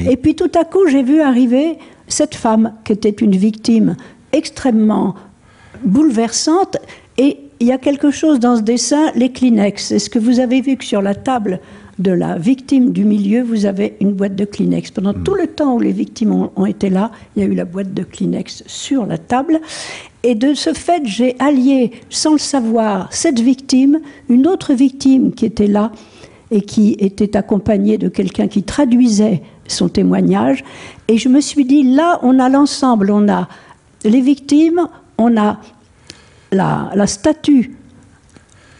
Et puis tout à coup, j'ai vu arriver cette femme qui était une victime extrêmement bouleversante. Et il y a quelque chose dans ce dessin, les Kleenex. Est-ce que vous avez vu que sur la table de la victime du milieu, vous avez une boîte de Kleenex? Pendant tout le temps où les victimes ont, été là, il y a eu la boîte de Kleenex sur la table. Et de ce fait, j'ai allié, sans le savoir, cette victime, une autre victime qui était là et qui était accompagnée de quelqu'un qui traduisait son témoignage. Et je me suis dit, là, on a l'ensemble, on a les victimes, on a la, statue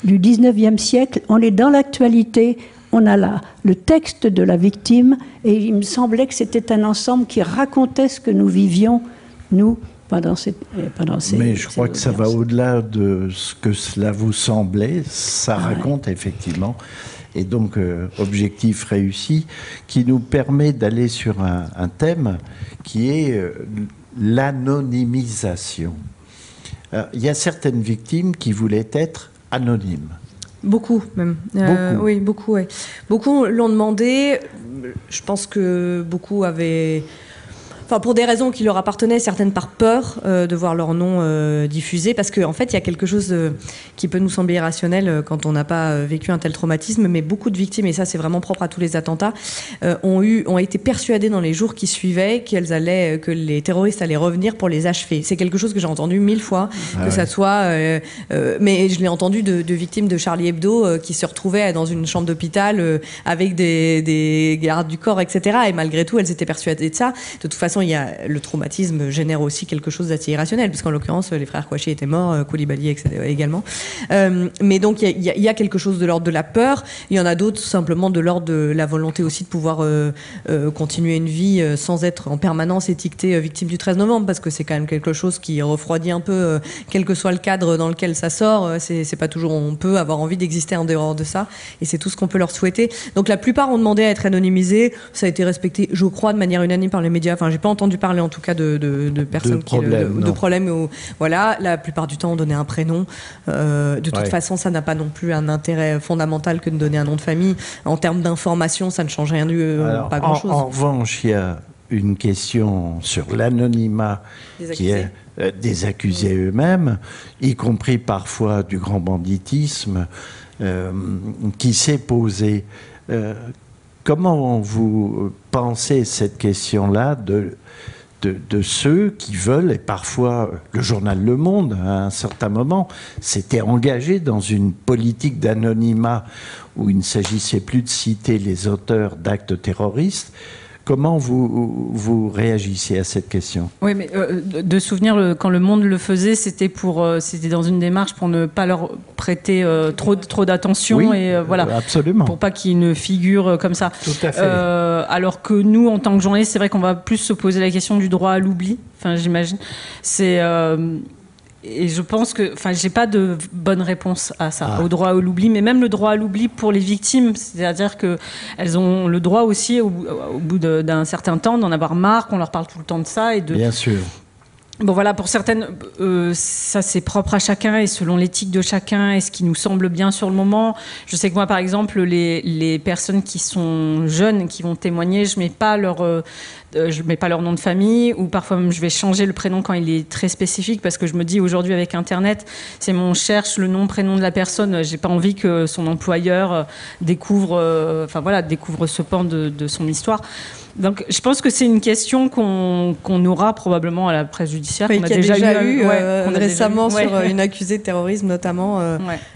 du 19e siècle, on est dans l'actualité, on a là le texte de la victime, et il me semblait que c'était un ensemble qui racontait ce que nous vivions, nous, pendant, cette, euh, pendant ces. Mais je crois que ça va au-delà de ce que cela vous semblait, ça ah raconte effectivement. Et donc, euh, objectif réussi, qui nous permet d'aller sur un, thème qui est euh, l'anonymisation. Il y a certaines victimes qui voulaient être anonymes. Beaucoup même. Euh, oui, beaucoup. Ouais. Beaucoup l'ont demandé. Je pense que beaucoup avaient enfin pour des raisons qui leur appartenaient, certaines par peur euh, de voir leur nom euh, diffusé, parce qu'en en fait, il y a quelque chose euh, qui peut nous sembler irrationnel quand on n'a pas vécu un tel traumatisme, mais beaucoup de victimes, et ça c'est vraiment propre à tous les attentats, ont, eu, ont été persuadées dans les jours qui suivaient qu'elles allaient, que les terroristes allaient revenir pour les achever. C'est quelque chose que j'ai entendu mille fois, ah que ça soit, mais je l'ai entendu de, victimes de Charlie Hebdo qui se retrouvaient dans une chambre d'hôpital avec des, des gardes du corps, etc. Et malgré tout, elles étaient persuadées de ça. De toute façon, il y a, le traumatisme génère aussi quelque chose d'assez irrationnel, puisqu'en l'occurrence, les frères Kouachi étaient morts, euh, Koulibaly également. Euh, mais donc, il y, a, quelque chose de l'ordre de la peur. Il y en a d'autres simplement de l'ordre de la volonté aussi de pouvoir euh, continuer une vie sans être en permanence étiqueté victime du 13 novembre, parce que c'est quand même quelque chose qui refroidit un peu, quel que soit le cadre dans lequel ça sort. C'est pas toujours on peut avoir envie d'exister en dehors de ça, et c'est tout ce qu'on peut leur souhaiter. Donc, la plupart ont demandé à être anonymisés. Ça a été respecté, je crois, de manière unanime par les médias. Enfin, j'ai pas entendu parler en tout cas de, personnes qui de problèmes où, voilà, la plupart du temps on donnait un prénom. Euh, de toute façon, ça n'a pas non plus un intérêt fondamental que de donner un nom de famille. En termes d'information, ça ne change rien du euh, pas grand chose. En, revanche, il y a une question sur l'anonymat qui est euh, des accusés eux-mêmes, y compris parfois du grand banditisme, qui s'est posé. Comment vous pensez cette question-là de de, ceux qui veulent, et parfois le journal Le Monde, à un certain moment, s'était engagé dans une politique d'anonymat où il ne s'agissait plus de citer les auteurs d'actes terroristes, Comment vous, vous réagissez à cette question? Oui, mais euh, de souvenir, quand le monde le faisait, c'était pour, euh, c'était dans une démarche pour ne pas leur prêter euh, trop, trop d'attention et voilà, absolument. pour pas qu'ils ne figurent comme ça. Tout à fait. alors que nous, en tant que journalistes, c'est vrai qu'on va plus se poser la question du droit à l'oubli. Enfin, j'imagine. C'est et je pense que, enfin, j'ai pas de bonne réponse à ça, ah. au droit à l'oubli, mais même le droit à l'oubli pour les victimes, c'est-à-dire que elles ont le droit aussi, au, bout d'un certain temps, d'en avoir marre, qu'on leur parle tout le temps de ça et de. Bien sûr. Bon voilà, pour certaines, euh, ça c'est propre à chacun et selon l'éthique de chacun et ce qui nous semble bien sur le moment. Je sais que moi, par exemple, les, les personnes qui sont jeunes, qui vont témoigner, je mets pas leur, euh, euh, je mets pas leur nom de famille ou parfois je vais changer le prénom quand il est très spécifique parce que je me dis aujourd'hui avec Internet, c'est mon cherche le nom, prénom de la personne. J'ai pas envie que son employeur découvre, enfin voilà, découvre ce pan de son histoire. Donc, je pense que c'est une question qu'on aura probablement à la presse judiciaire. qu'on a, déjà, eu, euh, récemment sur euh, une accusée de terrorisme, notamment,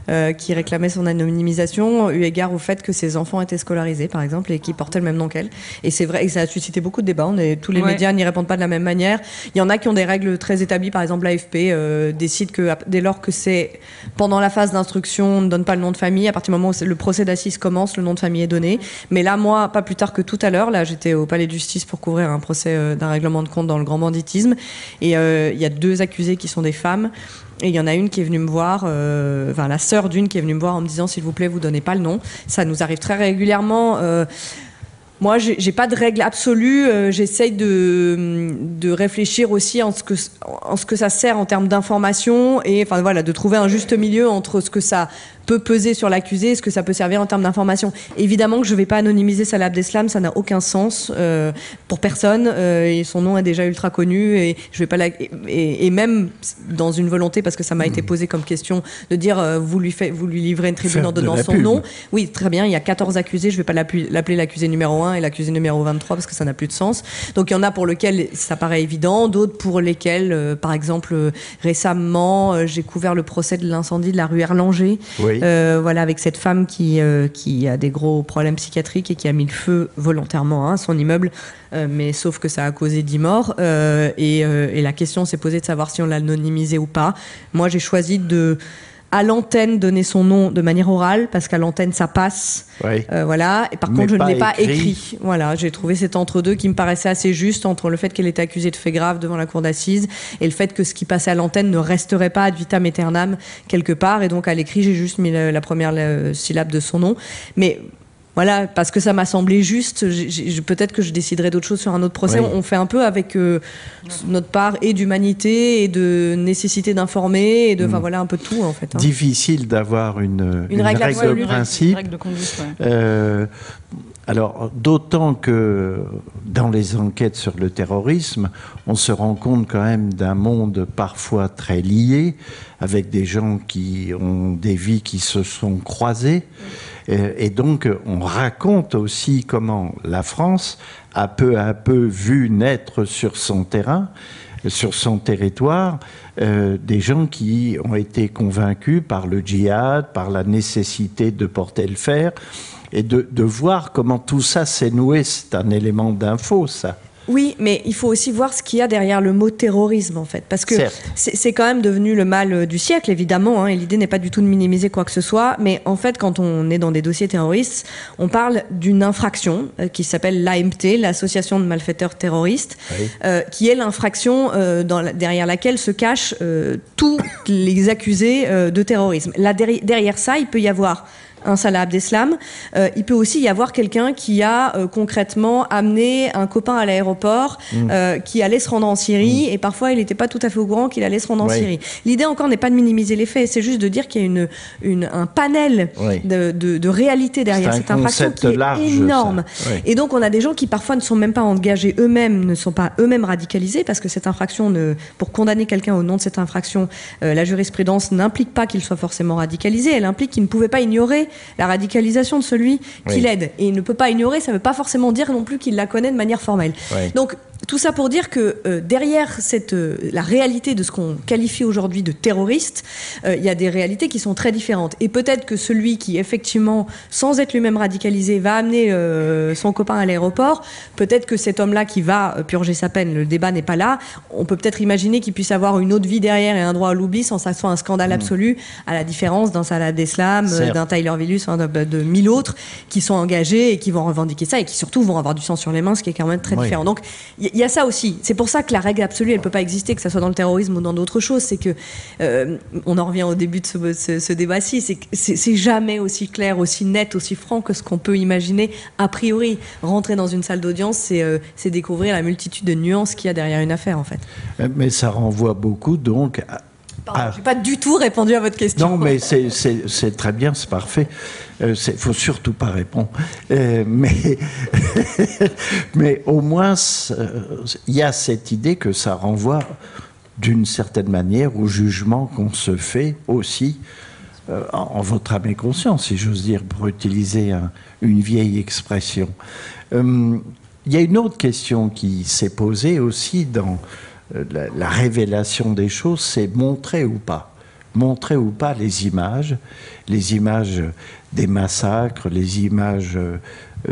euh, qui réclamait son anonymisation, eu égard au fait que ses enfants étaient scolarisés, par exemple, et qui portaient le même nom qu'elle. Et c'est vrai, que ça a suscité beaucoup de débats. tous les médias n'y répondent pas de la même manière. Il y en a qui ont des règles très établies. Par exemple, l'AFP décide que dès lors que c'est pendant la phase d'instruction, on ne donne pas le nom de famille. À partir du moment où le procès d'assises commence, le nom de famille est donné. Mais là, moi, pas plus tard que tout à l'heure, là, j'étais au palais de pour couvrir un procès euh, d'un règlement de compte dans le grand banditisme. Et euh, il y a deux accusés qui sont des femmes. Et il y en a une qui est venue me voir, euh, enfin la sœur d'une qui est venue me voir en me disant s'il vous plaît, vous donnez pas le nom. Ça nous arrive très régulièrement. Moi, j'ai pas de règle absolue. Euh, j'essaye de, de réfléchir aussi en ce que, en ce que ça sert en termes d'information et enfin voilà, de trouver un juste milieu entre ce que ça peut peser sur l'accusé Est-ce que ça peut servir en termes d'information? Évidemment que je ne vais pas anonymiser Salah Abdeslam, ça n'a aucun sens euh, pour personne. Euh, et son nom est déjà ultra connu et je vais pas la... et, même dans une volonté, parce que ça m'a été hmm. posé comme question, de dire euh, vous, lui fait, vous lui livrez une tribune en donnant son nom. Oui, très bien, il y a 14 accusés, je ne vais pas l'appeler l'accusé numéro 1 et l'accusé numéro 23 parce que ça n'a plus de sens. Donc il y en a pour lesquels ça paraît évident, d'autres pour lesquels, par exemple, récemment, j'ai couvert le procès de l'incendie de la rue Erlanger. Oui. Euh, voilà, avec cette femme qui, euh, qui a des gros problèmes psychiatriques et qui a mis le feu volontairement à son immeuble, euh, mais sauf que ça a causé 10 morts. Et, et, la question s'est posée de savoir si on l'anonymisait ou pas. Moi, j'ai choisi de à l'antenne donner son nom de manière orale parce qu'à l'antenne ça passe. Euh, voilà. Et par contre, je ne l'ai pas écrit. Voilà, j'ai trouvé cet entre-deux qui me paraissait assez juste entre le fait qu'elle était accusée de faits graves devant la cour d'assises et le fait que ce qui passait à l'antenne ne resterait pas ad vitam aeternam quelque part. Et donc à l'écrit, j'ai juste mis la, première syllabe de son nom. Mais voilà, parce que ça m'a semblé juste. Peut-être que je déciderai d'autres choses sur un autre procès. On fait un peu avec euh, notre part et d'humanité et de nécessité d'informer et de, enfin mm. voilà, un peu de tout en fait. Hein. Difficile d'avoir une, règle, de principe. Euh, alors, d'autant que dans les enquêtes sur le terrorisme, on se rend compte quand même d'un monde parfois très lié, avec des gens qui ont des vies qui se sont croisées. Et donc, on raconte aussi comment la France a peu à peu vu naître sur son terrain, sur son territoire, euh, des gens qui ont été convaincus par le djihad, par la nécessité de porter le fer, et de, de voir comment tout ça s'est noué. C'est un élément d'info, ça. Oui, mais il faut aussi voir ce qu'il y a derrière le mot terrorisme, en fait. Parce que c'est quand même devenu le mal euh, du siècle, évidemment, hein, et l'idée n'est pas du tout de minimiser quoi que ce soit. Mais en fait, quand on est dans des dossiers terroristes, on parle d'une infraction euh, qui s'appelle l'AMT, l'Association de malfaiteurs terroristes, euh, qui est l'infraction derrière laquelle se cachent tous les accusés de terrorisme. Là, derrière ça, il peut y avoir un Salah Abdeslam. Euh, il peut aussi y avoir quelqu'un qui a euh, concrètement amené un copain à l'aéroport mm. euh, qui allait se rendre en Syrie mm. et parfois il n'était pas tout à fait au courant qu'il allait se rendre en Syrie. L'idée encore n'est pas de minimiser les faits, c'est juste de dire qu'il y a une, une un panel de, de, de, réalité derrière cette infraction qui est énorme. Et donc on a des gens qui parfois ne sont même pas engagés eux-mêmes, ne sont pas eux-mêmes radicalisés parce que cette infraction, ne, pour condamner quelqu'un au nom de cette infraction, la jurisprudence n'implique pas qu'il soit forcément radicalisé, elle implique qu'il ne pouvait pas ignorer la radicalisation de celui qui l'aide. Et il ne peut pas ignorer, ça ne veut pas forcément dire non plus qu'il la connaît de manière formelle. Donc tout ça pour dire que euh, derrière cette, euh, la réalité de ce qu'on qualifie aujourd'hui de terroriste, euh, il y a des réalités qui sont très différentes. Et peut-être que celui qui, effectivement, sans être lui-même radicalisé, va amener son copain à l'aéroport, peut-être que cet homme-là qui va purger sa peine, le débat n'est pas là, on peut peut-être imaginer qu'il puisse avoir une autre vie derrière et un droit à l'oubli sans que ça soit un scandale mm. absolu, à la différence d'un Salah d'Eslam, d'un Tyler Villus, de, mille autres qui sont engagés et qui vont revendiquer ça et qui surtout vont avoir du sang sur les mains, ce qui est quand même très différent. Donc, il y a ça aussi. C'est pour ça que la règle absolue, elle peut pas exister, que ce soit dans le terrorisme ou dans d'autres choses. C'est que, euh, on en revient au début de ce, débat-ci, c'est c'est jamais aussi clair, aussi net, aussi franc que ce qu'on peut imaginer a priori. Rentrer dans une salle d'audience, c'est euh, découvrir la multitude de nuances qu'il y a derrière une affaire, en fait. Euh, mais ça renvoie beaucoup, donc, à Pardon, ah. pas du tout répondu à votre question. Non, mais c'est très bien, c'est parfait. Il euh, ne faut surtout pas répondre. Euh, mais, mais au moins, il y a cette idée que ça renvoie d'une certaine manière au jugement qu'on se fait aussi euh, en, votre âme et conscience, si j'ose dire, pour utiliser une vieille expression. Il y a une autre question qui s'est posée aussi dans la, révélation des choses, c'est montrer ou pas. Montrer ou pas les images, les images des massacres, les images euh,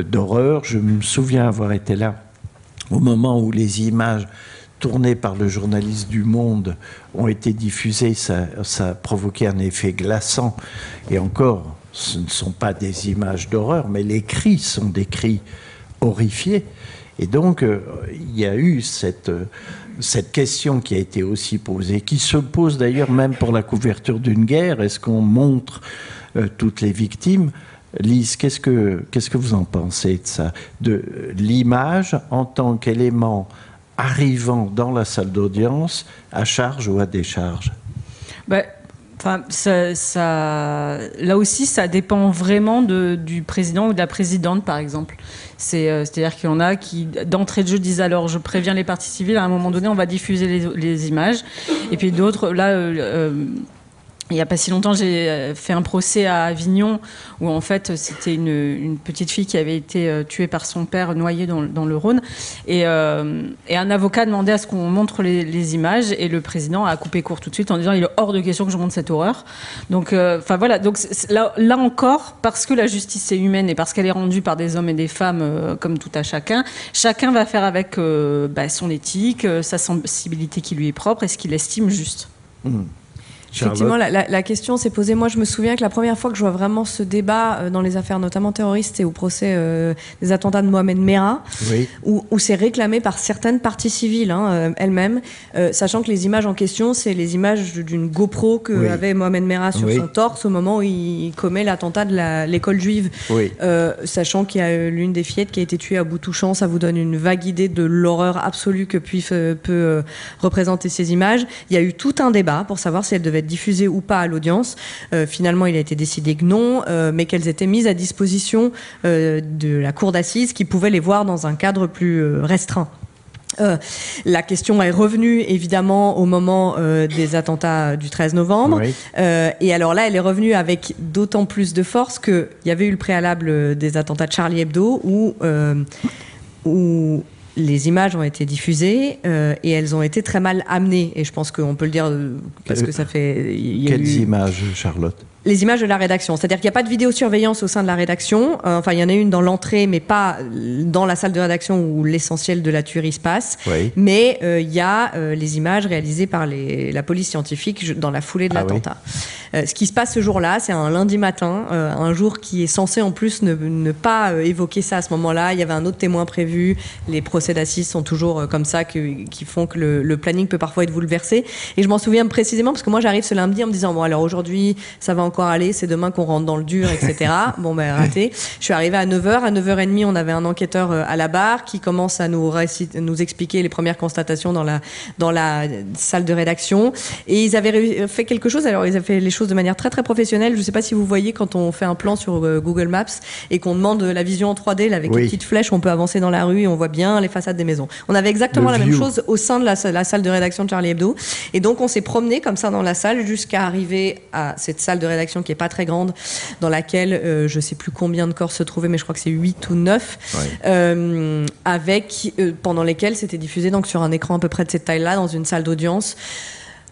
d'horreur. Je me souviens avoir été là au moment où les images tournées par le journaliste du Monde ont été diffusées. Ça, ça a provoqué un effet glaçant. Et encore, ce ne sont pas des images d'horreur, mais les cris sont des cris horrifiés. Et donc, euh, il y a eu euh, cette question qui a été aussi posée, qui se pose d'ailleurs même pour la couverture d'une guerre. Est-ce qu'on montre euh, toutes les victimes Lise, qu'est-ce que, que vous en pensez de ça De l'image en tant qu'élément arrivant dans la salle d'audience à charge ou à décharge? Ben, Enfin, ça, là aussi, ça dépend vraiment du président ou de la présidente, par exemple. Euh, c'est-à-dire qu'il y en a qui, d'entrée de jeu, disent alors, je préviens les parties civiles, à un moment donné, on va diffuser les, images. Et puis d'autres, là, euh il n'y a pas si longtemps, j'ai euh, fait un procès à Avignon où en fait c'était une, petite fille qui avait été euh, tuée par son père noyée dans, le Rhône et, euh, et, un avocat demandait à ce qu'on montre les, images et le président a coupé court tout de suite en disant il est hors de question que je montre cette horreur. Donc enfin voilà donc là, là, encore parce que la justice est humaine et parce qu'elle est rendue par des hommes et des femmes comme tout à chacun, chacun va faire avec bah, son éthique, sa sensibilité qui lui est propre et ce qu'il estime juste. Mmh. Effectivement, la, question s'est posée. Moi, je me souviens que la première fois que je vois vraiment ce débat euh, dans les affaires, notamment terroristes et au procès euh, des attentats de Mohamed Merah, où, c'est réclamé par certaines parties civiles hein, euh, elles-mêmes, sachant que les images en question, c'est les images d'une GoPro que avait Mohamed Merah sur son torse au moment où il commet l'attentat de l'école juive. sachant qu'il y a l'une des fillettes qui a été tuée à bout touchant, ça vous donne une vague idée de l'horreur absolue que peut représenter ces images. Il y a eu tout un débat pour savoir si elle devait diffusées ou pas à l'audience. Euh, finalement, il a été décidé que non, euh, mais qu'elles étaient mises à disposition euh, de la cour d'assises qui pouvait les voir dans un cadre plus restreint. la question est revenue évidemment au moment des attentats du 13 novembre. et alors là, elle est revenue avec d'autant plus de force qu'il y avait eu le préalable des attentats de Charlie Hebdo où, où les images ont été diffusées euh, et elles ont été très mal amenées. Et je pense qu'on peut le dire euh, parce que ça fait. Quelles images, Charlotte? Les images de la rédaction. C'est-à-dire qu'il n'y a pas de vidéosurveillance au sein de la rédaction. Euh, enfin, il y en a une dans l'entrée, mais pas dans la salle de rédaction où l'essentiel de la tuerie se passe. Mais euh, il y a euh, les images réalisées par les, la police scientifique dans la foulée de ah l'attentat. ce qui se passe ce jour-là, c'est un lundi matin, un jour qui est censé en plus ne, ne pas évoquer ça à ce moment-là. Il y avait un autre témoin prévu. Les procès d'assises sont toujours comme ça, qui, qui font que le, le, planning peut parfois être bouleversé. Et je m'en souviens précisément parce que moi, j'arrive ce lundi en me disant bon alors aujourd'hui, ça va encore aller, c'est demain qu'on rentre dans le dur, etc. bon, ben raté. Je suis arrivée à 9h. À 9h30, on avait un enquêteur euh, à la barre qui commence à nous, nous expliquer les premières constatations dans la, dans la salle de rédaction. Et ils avaient fait quelque chose. Alors, ils avaient fait les choses de manière très, très professionnelle. Je ne sais pas si vous voyez quand on fait un plan sur euh, Google Maps et qu'on demande la vision en 3D, là, avec une petite flèche, on peut avancer dans la rue et on voit bien les façades des maisons. On avait exactement la même chose au sein de la, la, salle de rédaction de Charlie Hebdo. Et donc, on s'est promené comme ça dans la salle jusqu'à arriver à cette salle de rédaction qui est pas très grande, dans laquelle euh, je sais plus combien de corps se trouvaient, mais je crois que c'est 8 ou 9, euh, avec, euh, pendant lesquels c'était diffusé donc sur un écran à peu près de cette taille-là, dans une salle d'audience.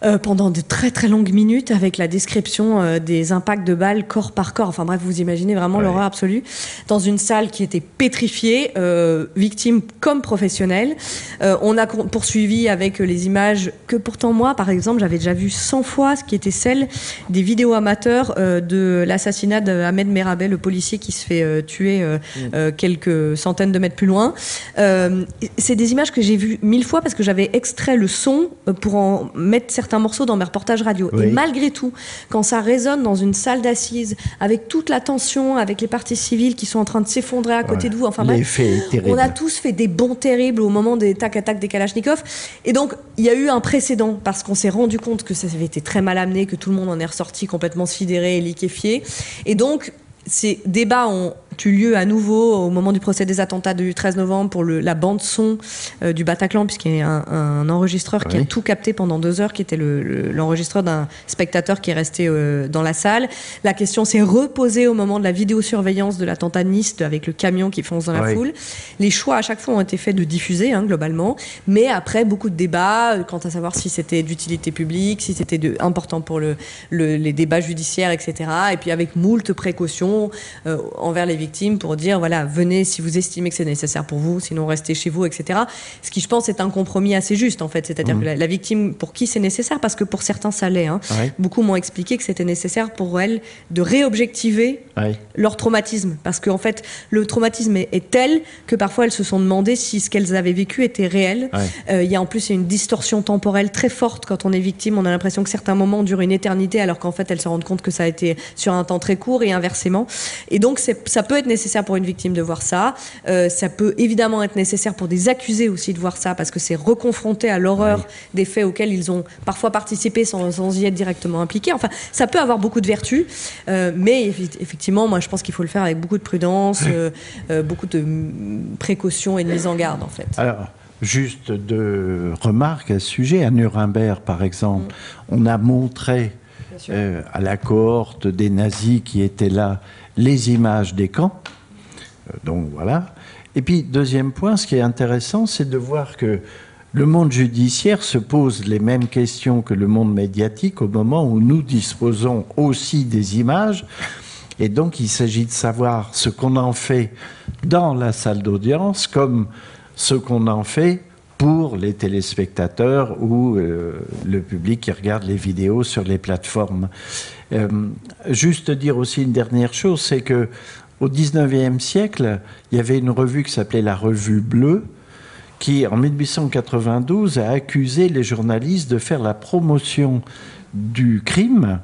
Euh, pendant de très très longues minutes avec la description euh, des impacts de balles corps par corps. Enfin bref, vous imaginez vraiment l'horreur absolue. Dans une salle qui était pétrifiée, euh, victime comme professionnelle. on a poursuivi avec les images que pourtant moi, par exemple, j'avais déjà vu 100 fois, ce qui était celle des vidéos amateurs de l'assassinat d'Ahmed Merabet, le policier qui se fait tuer mm. quelques centaines de mètres plus loin. C'est des images que j'ai vues mille fois parce que j'avais extrait le son pour en mettre certains un morceau dans mes reportages radio. Et malgré tout, quand ça résonne dans une salle d'assises, avec toute la tension, avec les parties civiles qui sont en train de s'effondrer à côté de vous, enfin bref, on a tous fait des bons terribles au moment des tac attaques des Kalachnikov. Et donc, il y a eu un précédent parce qu'on s'est rendu compte que ça avait été très mal amené, que tout le monde en est ressorti complètement sidéré et liquéfié. Et donc, ces débats ont eu lieu à nouveau au moment du procès des attentats du 13 novembre pour le, la bande son euh, du Bataclan, puisqu'il y a un, un enregistreur qui a tout capté pendant deux heures, qui était l'enregistreur d'un spectateur qui est resté euh, dans la salle. La question s'est reposée au moment de la vidéosurveillance de l'attentat Nice avec le camion qui fonce dans la foule. Les choix à chaque fois ont été faits de diffuser, hein, globalement, mais après beaucoup de débats euh, quant à savoir si c'était d'utilité publique, si c'était important pour le, les débats judiciaires, etc. Et puis avec moult précautions envers les victimes pour dire voilà, venez si vous estimez que c'est nécessaire pour vous, sinon restez chez vous, etc. Ce qui, je pense, est un compromis assez juste, en fait. C'est-à-dire Mhm. que la, la victime, pour qui c'est nécessaire, parce que pour certains, ça l'est. hein. Ouais. Beaucoup m'ont expliqué que c'était nécessaire pour elles de réobjectiver Ouais. leur traumatisme. Parce qu'en fait, le traumatisme est, est tel que parfois elles se sont demandé si ce qu'elles avaient vécu était réel. Ouais. Euh, Il y a en plus une distorsion temporelle très forte quand on est victime. On a l'impression que certains moments durent une éternité alors qu'en fait elles se rendent compte que ça a été sur un temps très court et inversement. Et donc ça peut être nécessaire pour une victime de voir ça. Euh, ça peut évidemment être nécessaire pour des accusés aussi de voir ça parce que c'est reconfronté à l'horreur des faits auxquels ils ont parfois participé sans, sans y être directement impliqués. Enfin, ça peut avoir beaucoup de vertus, euh, mais effectivement, moi je pense qu'il faut le faire avec beaucoup de prudence, euh, beaucoup de mm, précaution et de mise en garde en fait. Alors, juste deux remarques à ce sujet. À Nuremberg, par exemple, on a montré euh, à la cohorte des nazis qui étaient là les images des camps. Euh, donc voilà. Et puis, deuxième point, ce qui est intéressant, c'est de voir que le monde judiciaire se pose les mêmes questions que le monde médiatique au moment où nous disposons aussi des images. Et donc, il s'agit de savoir ce qu'on en fait dans la salle d'audience comme ce qu'on en fait pour les téléspectateurs ou euh, le public qui regarde les vidéos sur les plateformes. Euh, juste dire aussi une dernière chose, c'est que au 19e siècle, il y avait une revue qui s'appelait la Revue Bleue, qui, en 1892, a accusé les journalistes de faire la promotion du crime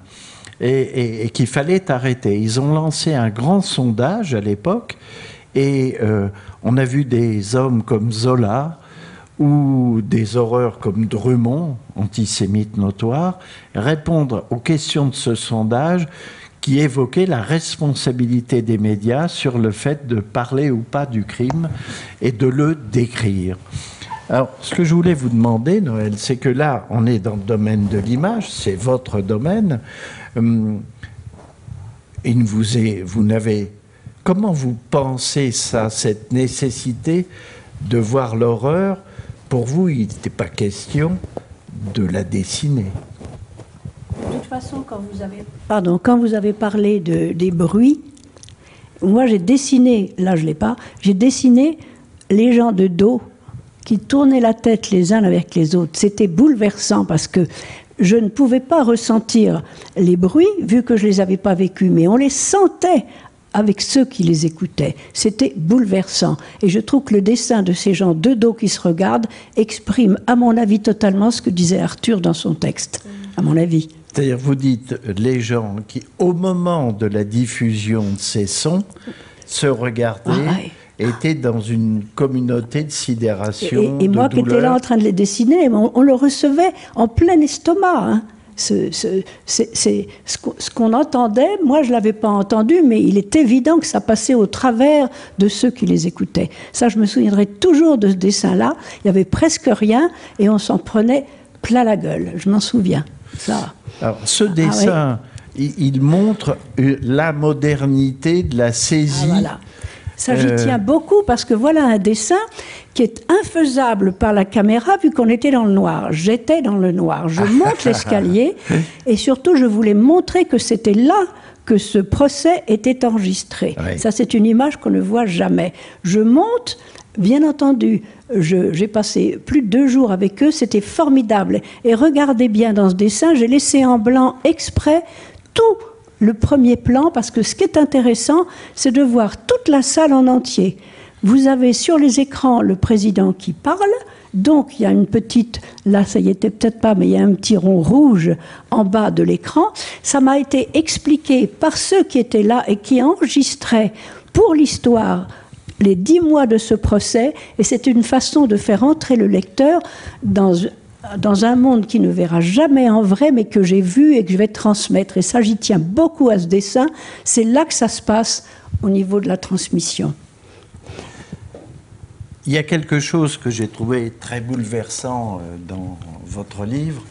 et, qu'il fallait arrêter. Ils ont lancé un grand sondage à l'époque et euh, on a vu des hommes comme Zola ou des horreurs comme Drummond, antisémite notoire, répondre aux questions de ce sondage qui évoquait la responsabilité des médias sur le fait de parler ou pas du crime et de le décrire. Alors, ce que je voulais vous demander, Noël, c'est que là, on est dans le domaine de l'image, c'est votre domaine. Hum, il vous est, vous n'avez, comment vous pensez ça, cette nécessité de voir l'horreur Pour vous, il n'était pas question de la dessiner. De toute façon, quand vous avez, pardon, quand vous avez parlé de, des bruits, moi j'ai dessiné, là je ne l'ai pas, j'ai dessiné les gens de dos qui tournaient la tête les uns avec les autres. C'était bouleversant parce que je ne pouvais pas ressentir les bruits vu que je ne les avais pas vécus, mais on les sentait avec ceux qui les écoutaient. C'était bouleversant. Et je trouve que le dessin de ces gens de dos qui se regardent exprime, à mon avis, totalement ce que disait Arthur dans son texte, à mon avis. C'est-à-dire, vous dites les gens qui, au moment de la diffusion de ces sons, se regardaient, Ah ouais. étaient dans une communauté de sidération. Et, et de moi qui étais là en train de les dessiner, on, on le recevait en plein estomac. hein. Ce, ce- c'est- c'est- ce qu'on- ce qu'on entendait, moi je ne l'avais pas entendu, mais il est évident que ça passait au travers de ceux qui les écoutaient. Ça, je me souviendrai toujours de ce dessin-là. Il y avait presque rien et on s'en prenait plein la gueule. Je m'en souviens. Ça. Alors, ce dessin, il, il montre euh, la modernité de la Ah, saisie. voilà. Ça, j'y Euh, tiens beaucoup parce que voilà un dessin qui est infaisable par la caméra vu qu'on était dans le noir. J'étais dans le noir. Je monte l'escalier et surtout, je voulais montrer que c'était là que ce procès était enregistré. Oui. Ça, c'est une image qu'on ne voit jamais. Je monte, bien entendu, j'ai passé plus de deux jours avec eux, c'était formidable. Et regardez bien dans ce dessin, j'ai laissé en blanc exprès tout le premier plan, parce que ce qui est intéressant, c'est de voir toute la salle en entier. Vous avez sur les écrans le président qui parle, donc il y a une petite, là ça y était peut-être pas, mais il y a un petit rond rouge en bas de l'écran. Ça m'a été expliqué par ceux qui étaient là et qui enregistraient pour l'histoire les dix mois de ce procès, et c'est une façon de faire entrer le lecteur dans, dans un monde qui ne verra jamais en vrai, mais que j'ai vu et que je vais transmettre. Et ça, j'y tiens beaucoup à ce dessin. C'est là que ça se passe au niveau de la transmission. Il y a quelque chose que j'ai trouvé très bouleversant euh, dans votre livre,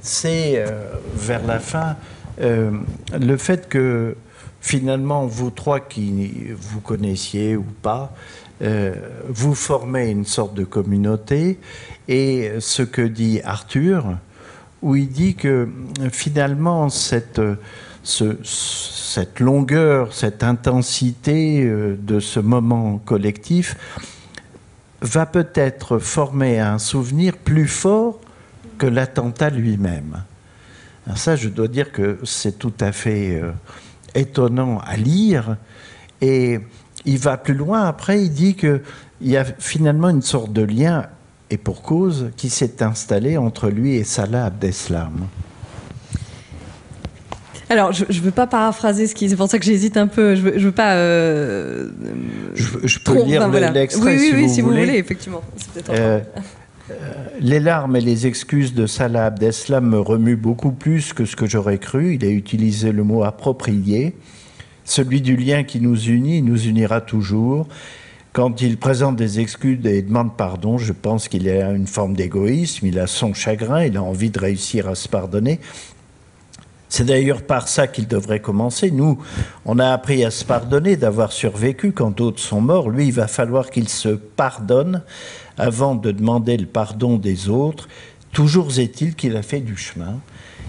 c'est euh, vers la fin euh, le fait que finalement vous trois qui vous connaissiez ou pas, vous formez une sorte de communauté et ce que dit Arthur, où il dit que finalement cette, cette longueur, cette intensité euh, de ce moment collectif va peut-être former un souvenir plus fort que l'attentat lui-même. Ça, je dois dire que c'est tout à fait euh, étonnant à lire. Et il va plus loin. Après, il dit qu'il y a finalement une sorte de lien, et pour cause, qui s'est installé entre lui et Salah Abdeslam. Alors, je ne veux pas paraphraser ce qui. C'est pour ça que j'hésite un peu. Je veux, veux pas. Euh, je, peux lire l'extrait oui, oui, oui, si, vous, voulez. effectivement. Euh, euh, les larmes et les excuses de Salah Abdeslam me remuent beaucoup plus que ce que j'aurais cru. Il a utilisé le mot approprié. Celui du lien qui nous unit nous unira toujours. Quand il présente des excuses et demande pardon, je pense qu'il a une forme d'égoïsme, il a son chagrin, il a envie de réussir à se pardonner. C'est d'ailleurs par ça qu'il devrait commencer. Nous, on a appris à se pardonner d'avoir survécu quand d'autres sont morts. Lui, il va falloir qu'il se pardonne avant de demander le pardon des autres. Toujours est-il qu'il a fait du chemin.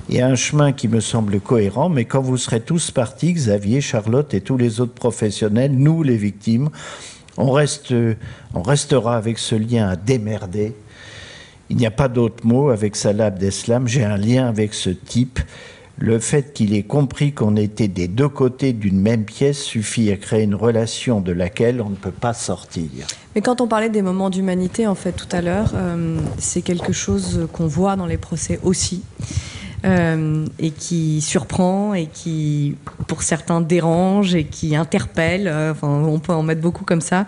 Et un chemin qui me semble cohérent, mais quand vous serez tous partis, Xavier, Charlotte et tous les autres professionnels, nous les victimes, on, reste, on restera avec ce lien à démerder. Il n'y a pas d'autre mot avec Salah Abdeslam. J'ai un lien avec ce type le fait qu'il ait compris qu'on était des deux côtés d'une même pièce suffit à créer une relation de laquelle on ne peut pas sortir. Mais quand on parlait des moments d'humanité, en fait, tout à l'heure, euh, c'est quelque chose qu'on voit dans les procès aussi. Euh, et qui surprend et qui, pour certains, dérange et qui interpelle. Euh, enfin, on peut en mettre beaucoup comme ça.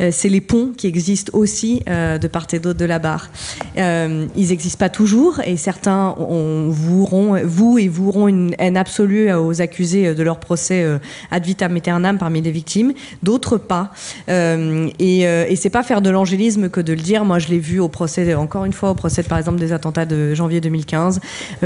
Euh, c'est les ponts qui existent aussi de part et d'autre de la barre. ils n'existent pas toujours et certains ont, voueront, vous et voueront une haine absolue aux accusés de leur procès ad vitam aeternam parmi les victimes, d'autres pas. et, et c'est pas faire de l'angélisme que de le dire. Moi, je l'ai vu au procès, encore une fois, au procès par exemple des attentats de janvier 2015.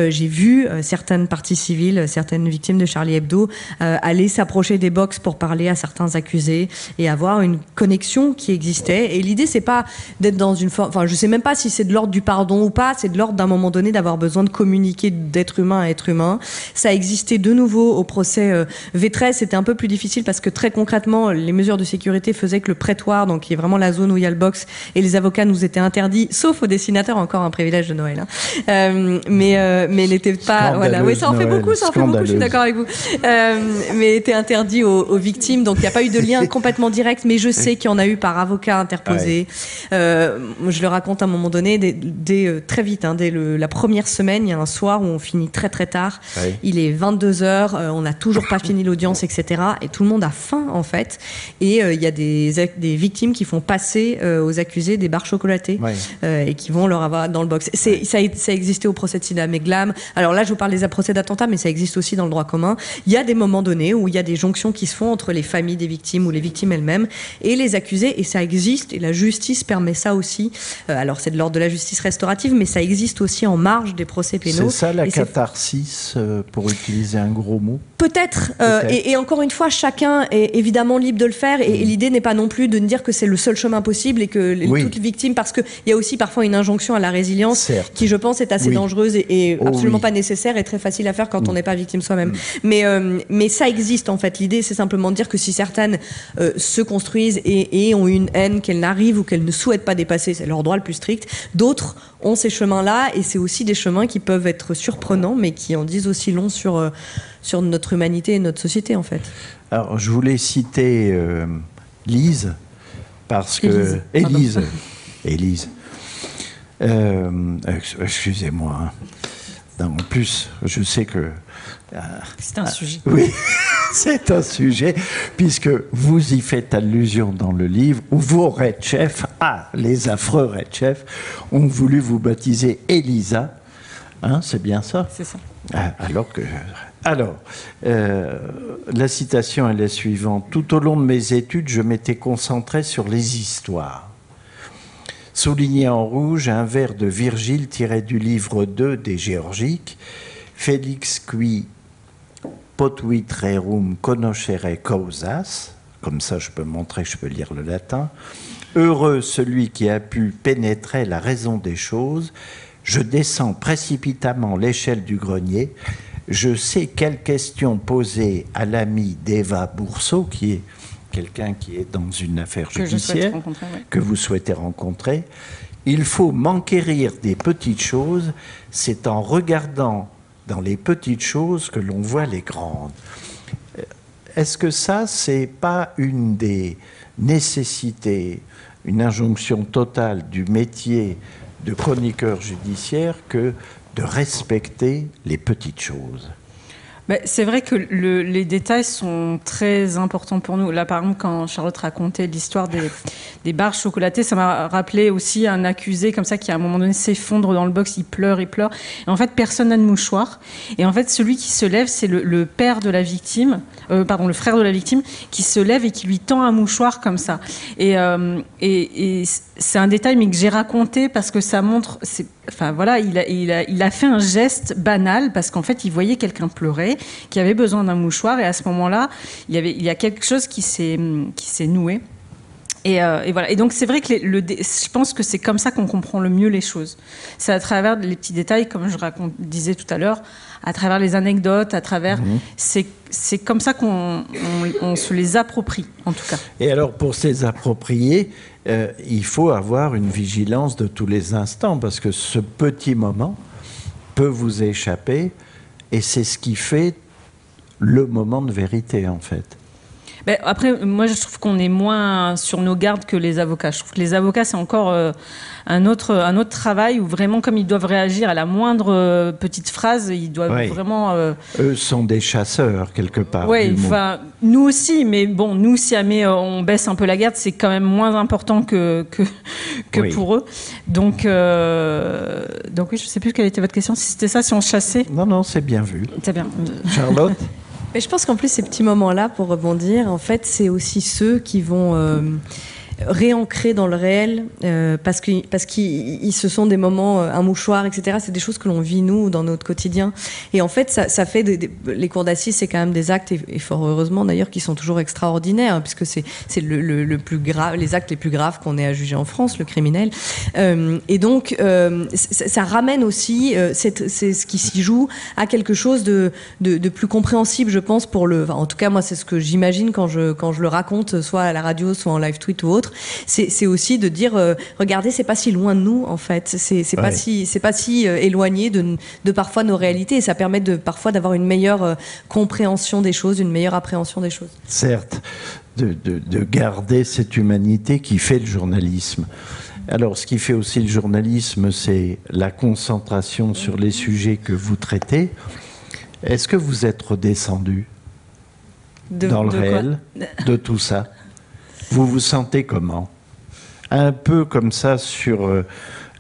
j'ai vu euh, certaines parties civiles, certaines victimes de Charlie Hebdo euh, aller s'approcher des box pour parler à certains accusés et avoir une connexion qui existait. Et l'idée, c'est pas d'être dans une forme. Enfin, je sais même pas si c'est de l'ordre du pardon ou pas. C'est de l'ordre d'un moment donné d'avoir besoin de communiquer d'être humain à être humain. Ça existait de nouveau au procès euh, V13. C'était un peu plus difficile parce que très concrètement, les mesures de sécurité faisaient que le prétoire, donc qui est vraiment la zone où il y a le box, et les avocats nous étaient interdits, sauf aux dessinateurs, encore un privilège de Noël. Hein. mais mais n'était pas. Voilà, oui, ça en fait beaucoup, ça en fait beaucoup. Je suis d'accord avec vous. Euh, mais était interdit aux, victimes, donc il n'y a pas eu de lien complètement direct. Mais je sais qu'il y en a eu par avocat interposé. Euh, je le raconte à un moment donné, dès, euh, très vite, hein, dès la première semaine, il y a un soir où on finit très très tard. Il est 22 h on n'a toujours pas fini l'audience, etc. Et tout le monde a faim en fait. Et il y a des, des victimes qui font passer aux accusés des barres chocolatées et qui vont leur avoir dans le box. Ça, ça a existé au procès de Sida Meglam. Alors là, je vous parle des procès d'attentat, mais ça existe aussi dans le droit commun. Il y a des moments donnés où il y a des jonctions qui se font entre les familles des victimes ou les victimes elles-mêmes et les accusés, et ça existe, et la justice permet ça aussi. Euh, alors c'est de l'ordre de la justice restaurative, mais ça existe aussi en marge des procès pénaux. C'est ça la catharsis, euh, pour utiliser un gros mot? Peut-être. Euh, et, encore une fois, chacun est évidemment libre de le faire. Et, mm. l'idée n'est pas non plus de ne dire que c'est le seul chemin possible et que toutes les victimes, parce qu'il y a aussi parfois une injonction à la résilience qui, je pense, est assez dangereuse et, oh absolument pas nécessaire et très facile à faire quand on mm. n'est pas victime soi-même. Mm. Mais, euh, mais ça existe en fait. L'idée, c'est simplement de dire que si certaines euh, se construisent et, et, ont une haine qu'elles n'arrivent ou qu'elles ne souhaitent pas dépasser, c'est leur droit le plus strict. D'autres ont ces chemins-là et c'est aussi des chemins qui peuvent être surprenants, mais qui en disent aussi long sur sur notre humanité et notre société en fait. Alors je voulais citer Lise parce que Élise, Élise. Euh, excusez-moi. Hein. En plus, je sais que. Euh, c'est un sujet. Oui, c'est un sujet, puisque vous y faites allusion dans le livre, où vos Red Chefs, ah, les affreux Red Chefs, ont voulu vous baptiser Elisa. Hein, c'est bien ça? C'est ça. Ah, alors que alors, euh, la citation est la suivante. Tout au long de mes études, je m'étais concentré sur les histoires. Souligné en rouge, un vers de Virgile tiré du livre 2 des Géorgiques, Félix qui potuit rerum conoscere causas, comme ça je peux montrer je peux lire le latin, heureux celui qui a pu pénétrer la raison des choses, je descends précipitamment l'échelle du grenier, je sais quelles questions poser à l'ami d'Eva Bourseau, qui est quelqu'un qui est dans une affaire judiciaire, que vous souhaitez rencontrer. Il faut m'enquérir des petites choses, c'est en regardant dans les petites choses que l'on voit les grandes. Est-ce que ça, c'est pas une des nécessités, une injonction totale du métier de chroniqueur judiciaire que de respecter les petites choses? C'est vrai que les détails sont très importants pour nous. Là, par exemple, quand Charlotte racontait l'histoire des, barres chocolatées, ça m'a rappelé aussi un accusé comme ça qui, à un moment donné, s'effondre dans le box, il pleure, il pleure. Et en fait, personne n'a de mouchoir. Et en fait, celui qui se lève, c'est le, père de la victime, euh, pardon, le frère de la victime, qui se lève et qui lui tend un mouchoir comme ça. Et, euh, c'est un détail, mais que j'ai raconté parce que ça montre. Enfin voilà, il a, il, a, il a fait un geste banal parce qu'en fait, il voyait quelqu'un pleurer, qui avait besoin d'un mouchoir, et à ce moment-là, il y avait, il y a quelque chose qui s'est, noué. Et, euh, et, voilà. Et donc c'est vrai que le, je pense que c'est comme ça qu'on comprend le mieux les choses. C'est à travers les petits détails, comme je raconte, disais tout à l'heure, à travers les anecdotes, à travers. Mhm. C'est comme ça qu'on on, se les approprie, en tout cas. Et alors pour se les approprier, euh, il faut avoir une vigilance de tous les instants parce que ce petit moment peut vous échapper et c'est ce qui fait le moment de vérité en fait. Ben, après, moi, je trouve qu'on est moins sur nos gardes que les avocats. Je trouve que les avocats, c'est encore euh, un, autre, un autre travail où vraiment, comme ils doivent réagir à la moindre euh, petite phrase, ils doivent vraiment. Euh, Eux sont des chasseurs, quelque part. Oui, enfin, nous aussi, mais bon, nous, si jamais on baisse un peu la garde, c'est quand même moins important que, que, que pour eux. Donc, donc, oui, je ne sais plus quelle était votre question. Si c'était ça, si on chassait. Non, non, c'est bien vu. C'est bien. Charlotte Mais je pense qu'en plus, ces petits moments-là, pour rebondir, en fait, c'est aussi ceux qui vont euh, réancrer dans le réel euh, parce que parce qu'ils se sont des moments euh, un mouchoir etc c'est des choses que l'on vit nous dans notre quotidien. Et en fait ça, fait les cours d'assises c'est quand même des actes et, fort heureusement d'ailleurs qui sont toujours extraordinaires hein, puisque c'est c'est le, plus grave les actes les plus graves qu'on ait à juger en France le criminel. Euh, et donc ça, ramène aussi euh, c'est ce qui s'y joue à quelque chose de, de, plus compréhensible je pense pour le en tout cas moi c'est ce que j'imagine quand je quand je le raconte soit à la radio soit en live tweet ou autre c'est aussi de dire euh, regardez, c'est pas si loin de nous en fait, c'est pas si c'est pas si euh, éloigné de, de, parfois nos réalités et ça permet de parfois d'avoir une meilleure euh, compréhension des choses, une meilleure appréhension des choses. Certes, de, de, de garder cette humanité qui fait le journalisme. Alors, ce qui fait aussi le journalisme, c'est la concentration sur les sujets que vous traitez. Est-ce que vous êtes redescendu dans le réel? De tout ça? Vous vous sentez comment? Un peu comme ça sur euh,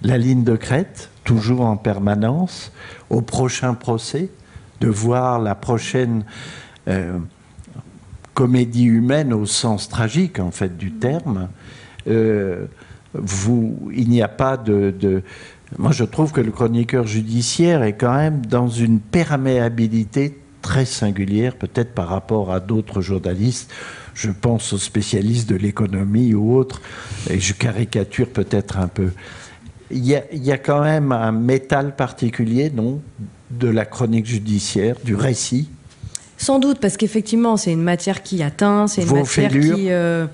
la ligne de crête, toujours en permanence, au prochain procès, de voir la prochaine euh, comédie humaine au sens tragique en fait du terme. Euh, il n'y a pas de, Moi, je trouve que le chroniqueur judiciaire est quand même dans une perméabilité très singulière, peut-être par rapport à d'autres journalistes je pense aux spécialistes de l'économie ou autres, et je caricature peut-être un peu. Il y, a, il y, a, quand même un métal particulier, non, de la chronique judiciaire, du récit Sans doute, parce qu'effectivement, c'est une matière qui atteint, c'est une Vos matière fêlures. qui... Euh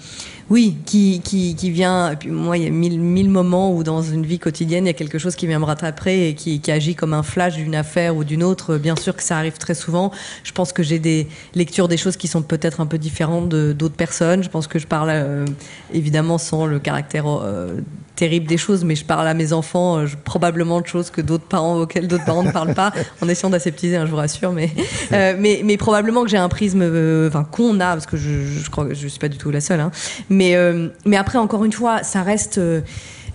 oui, qui, qui, qui vient. Et puis moi, il y a mille, mille moments où dans une vie quotidienne, il y a quelque chose qui vient me rattraper et qui, qui agit comme un flash d'une affaire ou d'une autre. Bien sûr que ça arrive très souvent. Je pense que j'ai des lectures des choses qui sont peut-être un peu différentes d'autres personnes. Je pense que je parle euh, évidemment sans le caractère euh, terrible des choses, mais je parle à mes enfants euh, probablement de choses que d'autres parents auxquelles d'autres parents ne parlent pas, en essayant d'aseptiser, hein, je vous rassure, mais, euh, mais, mais probablement que j'ai un prisme, enfin qu'on a, parce que je, je, crois que je suis pas du tout la seule, hein, mais, euh, mais après encore une fois, ça reste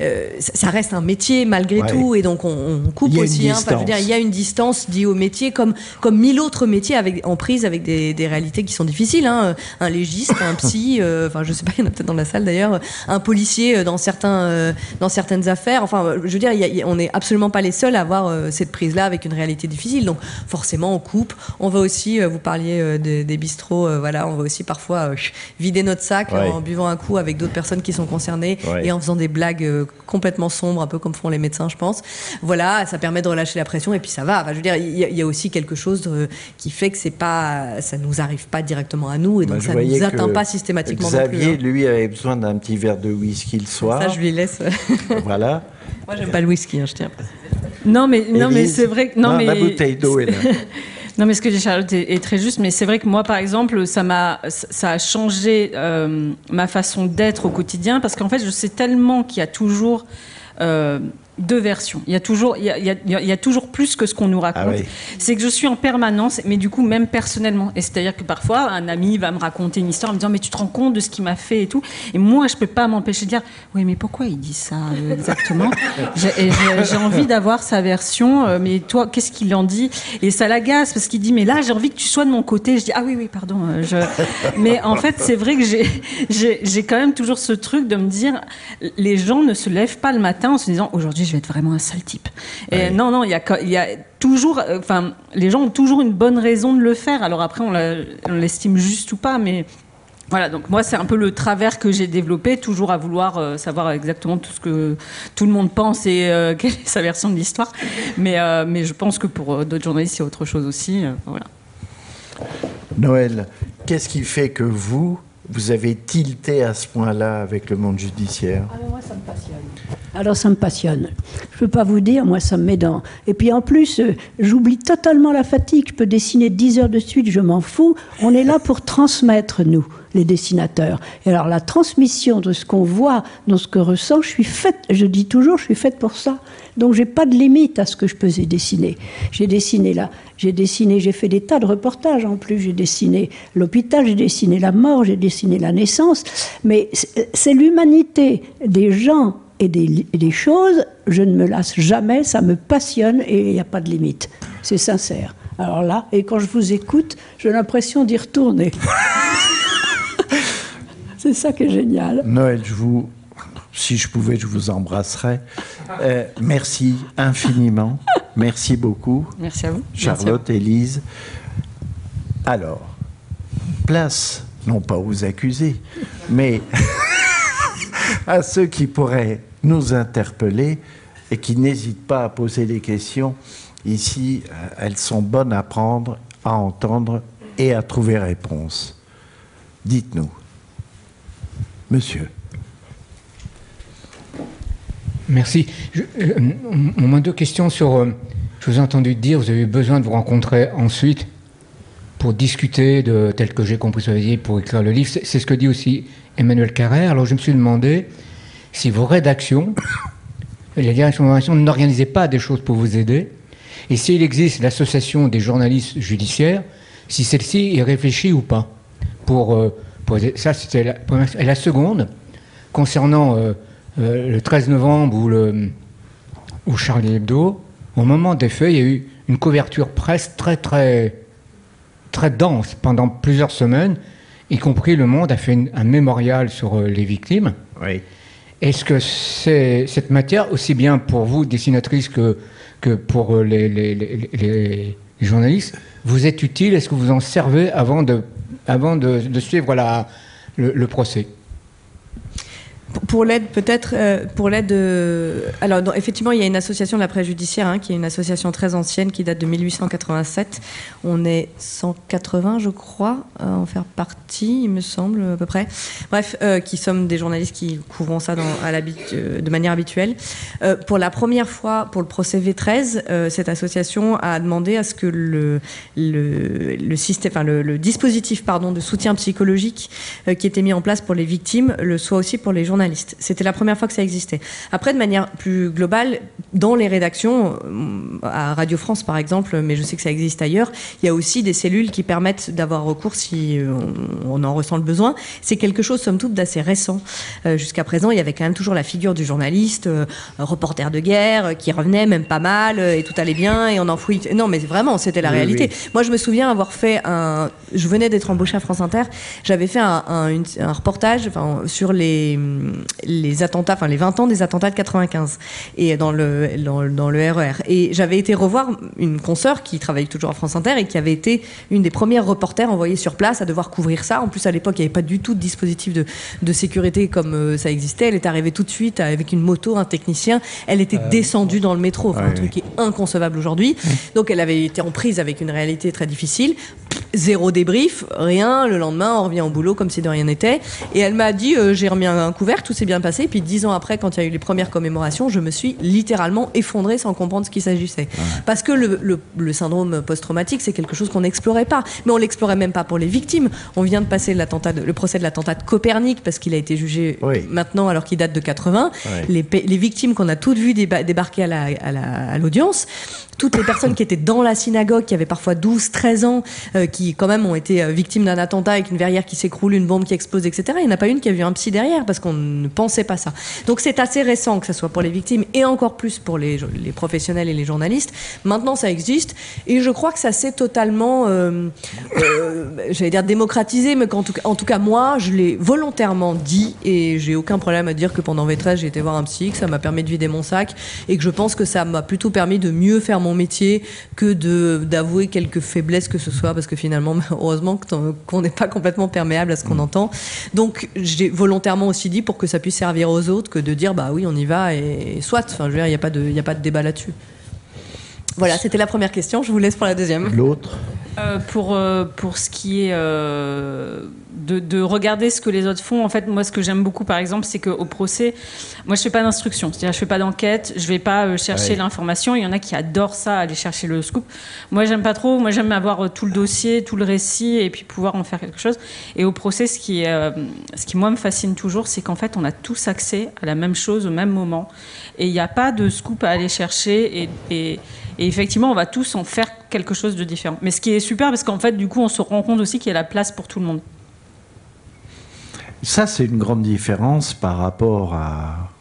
euh, euh, ça reste un métier malgré ouais. tout, et donc on, on coupe aussi. Hein, enfin, je veux dire, il y a une distance liée au métier, comme comme mille autres métiers avec en prise avec des, des réalités qui sont difficiles. Hein. Un légiste, un psy, euh, enfin je sais pas, il y en a peut-être dans la salle d'ailleurs, un policier dans certains euh, dans certaines affaires. Enfin, je veux dire, y a, on n'est absolument pas les seuls à avoir euh, cette prise-là avec une réalité difficile. Donc forcément, on coupe. On va aussi, euh, vous parliez euh, des, des bistrots, voilà, on va aussi parfois vider notre sac ouais. en buvant un coup avec d'autres personnes qui sont concernées ouais. et en faisant des blagues complètement sombre, un peu comme font les médecins, je pense. Voilà, ça permet de relâcher la pression et puis ça va. Enfin, je veux dire, il y, a aussi quelque chose qui fait que c'est pas, ça nous arrive pas directement à nous et donc ça ça nous atteint pas systématiquement. Xavier, non plus, hein. lui, avait besoin d'un petit verre de whisky le soir. Ça, je lui laisse. voilà. Moi, j'aime pas le whisky, hein, je tiens. Non, mais non, mais c'est vrai. Que, non, mais la bouteille d'eau est là. Non, mais ce que dit Charlotte est, très juste, mais c'est vrai que moi, par exemple, ça m'a, ça a changé euh, ma façon d'être au quotidien, parce qu'en fait, je sais tellement qu'il y a toujours euh, deux versions. Il y a toujours, il y a, il y a, toujours plus que ce qu'on nous raconte. Ah c'est que je suis en permanence, mais du coup même personnellement. Et c'est-à-dire que parfois un ami va me raconter une histoire en me disant mais tu te rends compte de ce qu'il m'a fait et tout. Et moi je peux pas m'empêcher de dire oui mais pourquoi il dit ça euh, exactement? J'ai envie d'avoir sa version, euh, mais toi qu'est-ce qu'il en dit? Et ça l'agace parce qu'il dit mais là j'ai envie que tu sois de mon côté. Je dis ah oui oui pardon. Euh, je... Mais en fait c'est vrai que j'ai quand même toujours ce truc de me dire les gens ne se lèvent pas le matin en se disant aujourd'hui je vais être vraiment un sale type. Et non, non, il y a, y a toujours, euh, enfin, les gens ont toujours une bonne raison de le faire. Alors après, on l'estime juste ou pas, mais voilà, donc moi, c'est un peu le travers que j'ai développé, toujours à vouloir euh, savoir exactement tout ce que tout le monde pense et euh, quelle est sa version de l'histoire. Mais, mais je pense que pour d'autres journalistes, c'est autre chose aussi. voilà. Noël, qu'est-ce qui fait que vous, vous avez tilté à ce point-là avec le monde judiciaire Alors moi, ça me passionne. Alors ça me passionne. Je ne peux pas vous dire, moi, ça me met dans... Et puis en plus, euh, j'oublie totalement la fatigue. Je peux dessiner 10 heures de suite, je m'en fous. On est là pour transmettre, nous, les dessinateurs. Et alors la transmission de ce qu'on voit, de ce que ressent, je suis faite, je dis toujours, je suis faite pour ça. Donc j'ai pas de limite à ce que je peux dessiner. J'ai dessiné là, j'ai dessiné, j'ai fait des tas de reportages en plus. J'ai dessiné l'hôpital, j'ai dessiné la mort, j'ai dessiné la naissance. Mais c'est l'humanité des gens et des, des, choses. Je ne me lasse jamais, ça me passionne et il n'y a pas de limite. C'est sincère. Alors là, et quand je vous écoute, j'ai l'impression d'y retourner. c'est ça qui est génial. Noël, je vous si je pouvais, je vous embrasserais. Euh, merci infiniment. Merci beaucoup. Merci à vous. Charlotte, Élise. Alors, place, non pas aux accusés, mais à ceux qui pourraient nous interpeller et qui n'hésitent pas à poser des questions. Ici, euh, elles sont bonnes à prendre, à entendre et à trouver réponse. Dites-nous. Monsieur. Merci. Je, euh, deux questions sur. Euh, je vous ai entendu dire, vous avez besoin de vous rencontrer ensuite pour discuter de tel que j'ai compris ce que dit pour écrire le livre. C'est ce que dit aussi Emmanuel Carrère. Alors je me suis demandé si vos rédactions, les directions de n'organisaient pas des choses pour vous aider, et s'il existe l'association des journalistes judiciaires, si celle-ci est réfléchie ou pas. Pour, euh, ça, c'était la première. Et la seconde, concernant euh, le 13 novembre ou, le, ou Charlie Hebdo, au moment des faits, il y a eu une couverture presse très très très dense pendant plusieurs semaines, y compris Le Monde a fait un mémorial sur euh, les victimes. Oui. Est-ce que c'est cette matière, aussi bien pour vous, dessinatrice, que, que pour euh, les, les, les, journalistes, vous est utile Est-ce que vous en servez avant de, avant de, suivre le procès? Pour l'aide, peut-être, euh, pour l'aide. alors, effectivement, il y a une association de la presse judiciaire, hein, qui est une association très ancienne, qui date de 1887. On est 180, je crois, à en faire partie, il me semble, à peu près. Bref, euh, qui sommes des journalistes qui couvrons ça euh, de manière habituelle. pour la première fois, pour le procès V13, cette association a demandé à ce que le, système, enfin, le, dispositif pardon, de soutien psychologique qui était mis en place pour les victimes le soit aussi pour les journalistes c'était la première fois que ça existait. Après, de manière plus globale, dans les rédactions, euh, à Radio France par exemple, mais je sais que ça existe ailleurs, il y a aussi des cellules qui permettent d'avoir recours si euh, on, en ressent le besoin. C'est quelque chose, somme toute, d'assez récent. Euh, jusqu'à présent, il y avait quand même toujours la figure du journaliste, reporter de guerre, qui revenait même pas mal, et tout allait bien, et on enfouit. Non, mais vraiment, c'était la réalité. Moi, je me souviens avoir fait un. Je venais d'être embauché à France Inter, j'avais fait un, un, un reportage enfin, sur les les attentats, enfin les 20 ans des attentats de 95 et dans le dans, le RER. E et j'avais été revoir une consoeur qui travaille toujours à France Inter et qui avait été une des premières reporters envoyées sur place à devoir couvrir ça. En plus à l'époque il n'y avait pas du tout de dispositif de, de sécurité comme euh, ça existait. Elle est arrivée tout de suite avec une moto, un technicien. Elle était euh, descendue dans le métro, enfin, un truc qui est inconcevable aujourd'hui. Donc elle avait été en prise avec une réalité très difficile. Zéro débrief, rien. Le lendemain, on revient au boulot comme si de rien n'était. Et elle m'a dit euh, j'ai remis un, couvert, tout s'est bien passé. Puis dix ans après, quand il y a eu les premières commémorations, je me suis littéralement effondrée sans comprendre ce qu'il s'agissait. Parce que le, syndrome post-traumatique, c'est quelque chose qu'on n'explorait pas. Mais on l'explorait même pas pour les victimes. On vient de passer le procès de l'attentat de Copernic parce qu'il a été jugé maintenant alors qu'il date de 80. Les, victimes qu'on a toutes vues débarquer à l'audience, toutes les personnes qui étaient dans la synagogue, qui avaient parfois 12, 13 ans, euh, qui quand même ont été euh, victimes d'un attentat avec une verrière qui s'écroule, une bombe qui explose, etc. Il n'y en a pas une qui a vu un psy derrière parce qu'on ne pensait pas ça. Donc c'est assez récent que ce soit pour les victimes et encore plus pour les, professionnels et les journalistes. Maintenant ça existe et je crois que ça s'est totalement, euh, j'allais dire démocratisé, mais qu'en tout, en tout cas moi je l'ai volontairement dit et j'ai aucun problème à dire que pendant V13 j'ai été voir un psy, que ça m'a permis de vider mon sac et que je pense que ça m'a plutôt permis de mieux faire mon métier que de d'avouer quelques faiblesses que ce soit, parce que finalement, heureusement qu'on n'est pas complètement perméable à ce qu'on mm. entend. Donc, j'ai volontairement aussi dit pour que ça puisse servir aux autres que de dire bah oui, on y va et, soit. Enfin, je veux dire, il n'y a pas de, a pas de débat là-dessus. Voilà, c'était la première question. Je vous laisse pour la deuxième. L'autre. Euh, pour, euh, pour ce qui est euh, de, regarder ce que les autres font, en fait, moi, ce que j'aime beaucoup, par exemple, c'est qu'au procès, moi, je fais pas d'instruction. C'est-à-dire, je fais pas d'enquête, je vais pas chercher l'information. Il y en a qui adorent ça, aller chercher le scoop. Moi, j'aime pas trop. Moi, j'aime avoir tout le dossier, tout le récit, et puis pouvoir en faire quelque chose. Et au procès, ce qui, ce qui moi, me fascine toujours, c'est qu'en fait, on a tous accès à la même chose au même moment. Et il n'y a pas de scoop à aller chercher. et, et et effectivement, on va tous en faire quelque chose de différent. Mais ce qui est super, parce qu'en fait, du coup, on se rend compte aussi qu'il y a la place pour tout le monde. Ça, c'est une grande différence par rapport à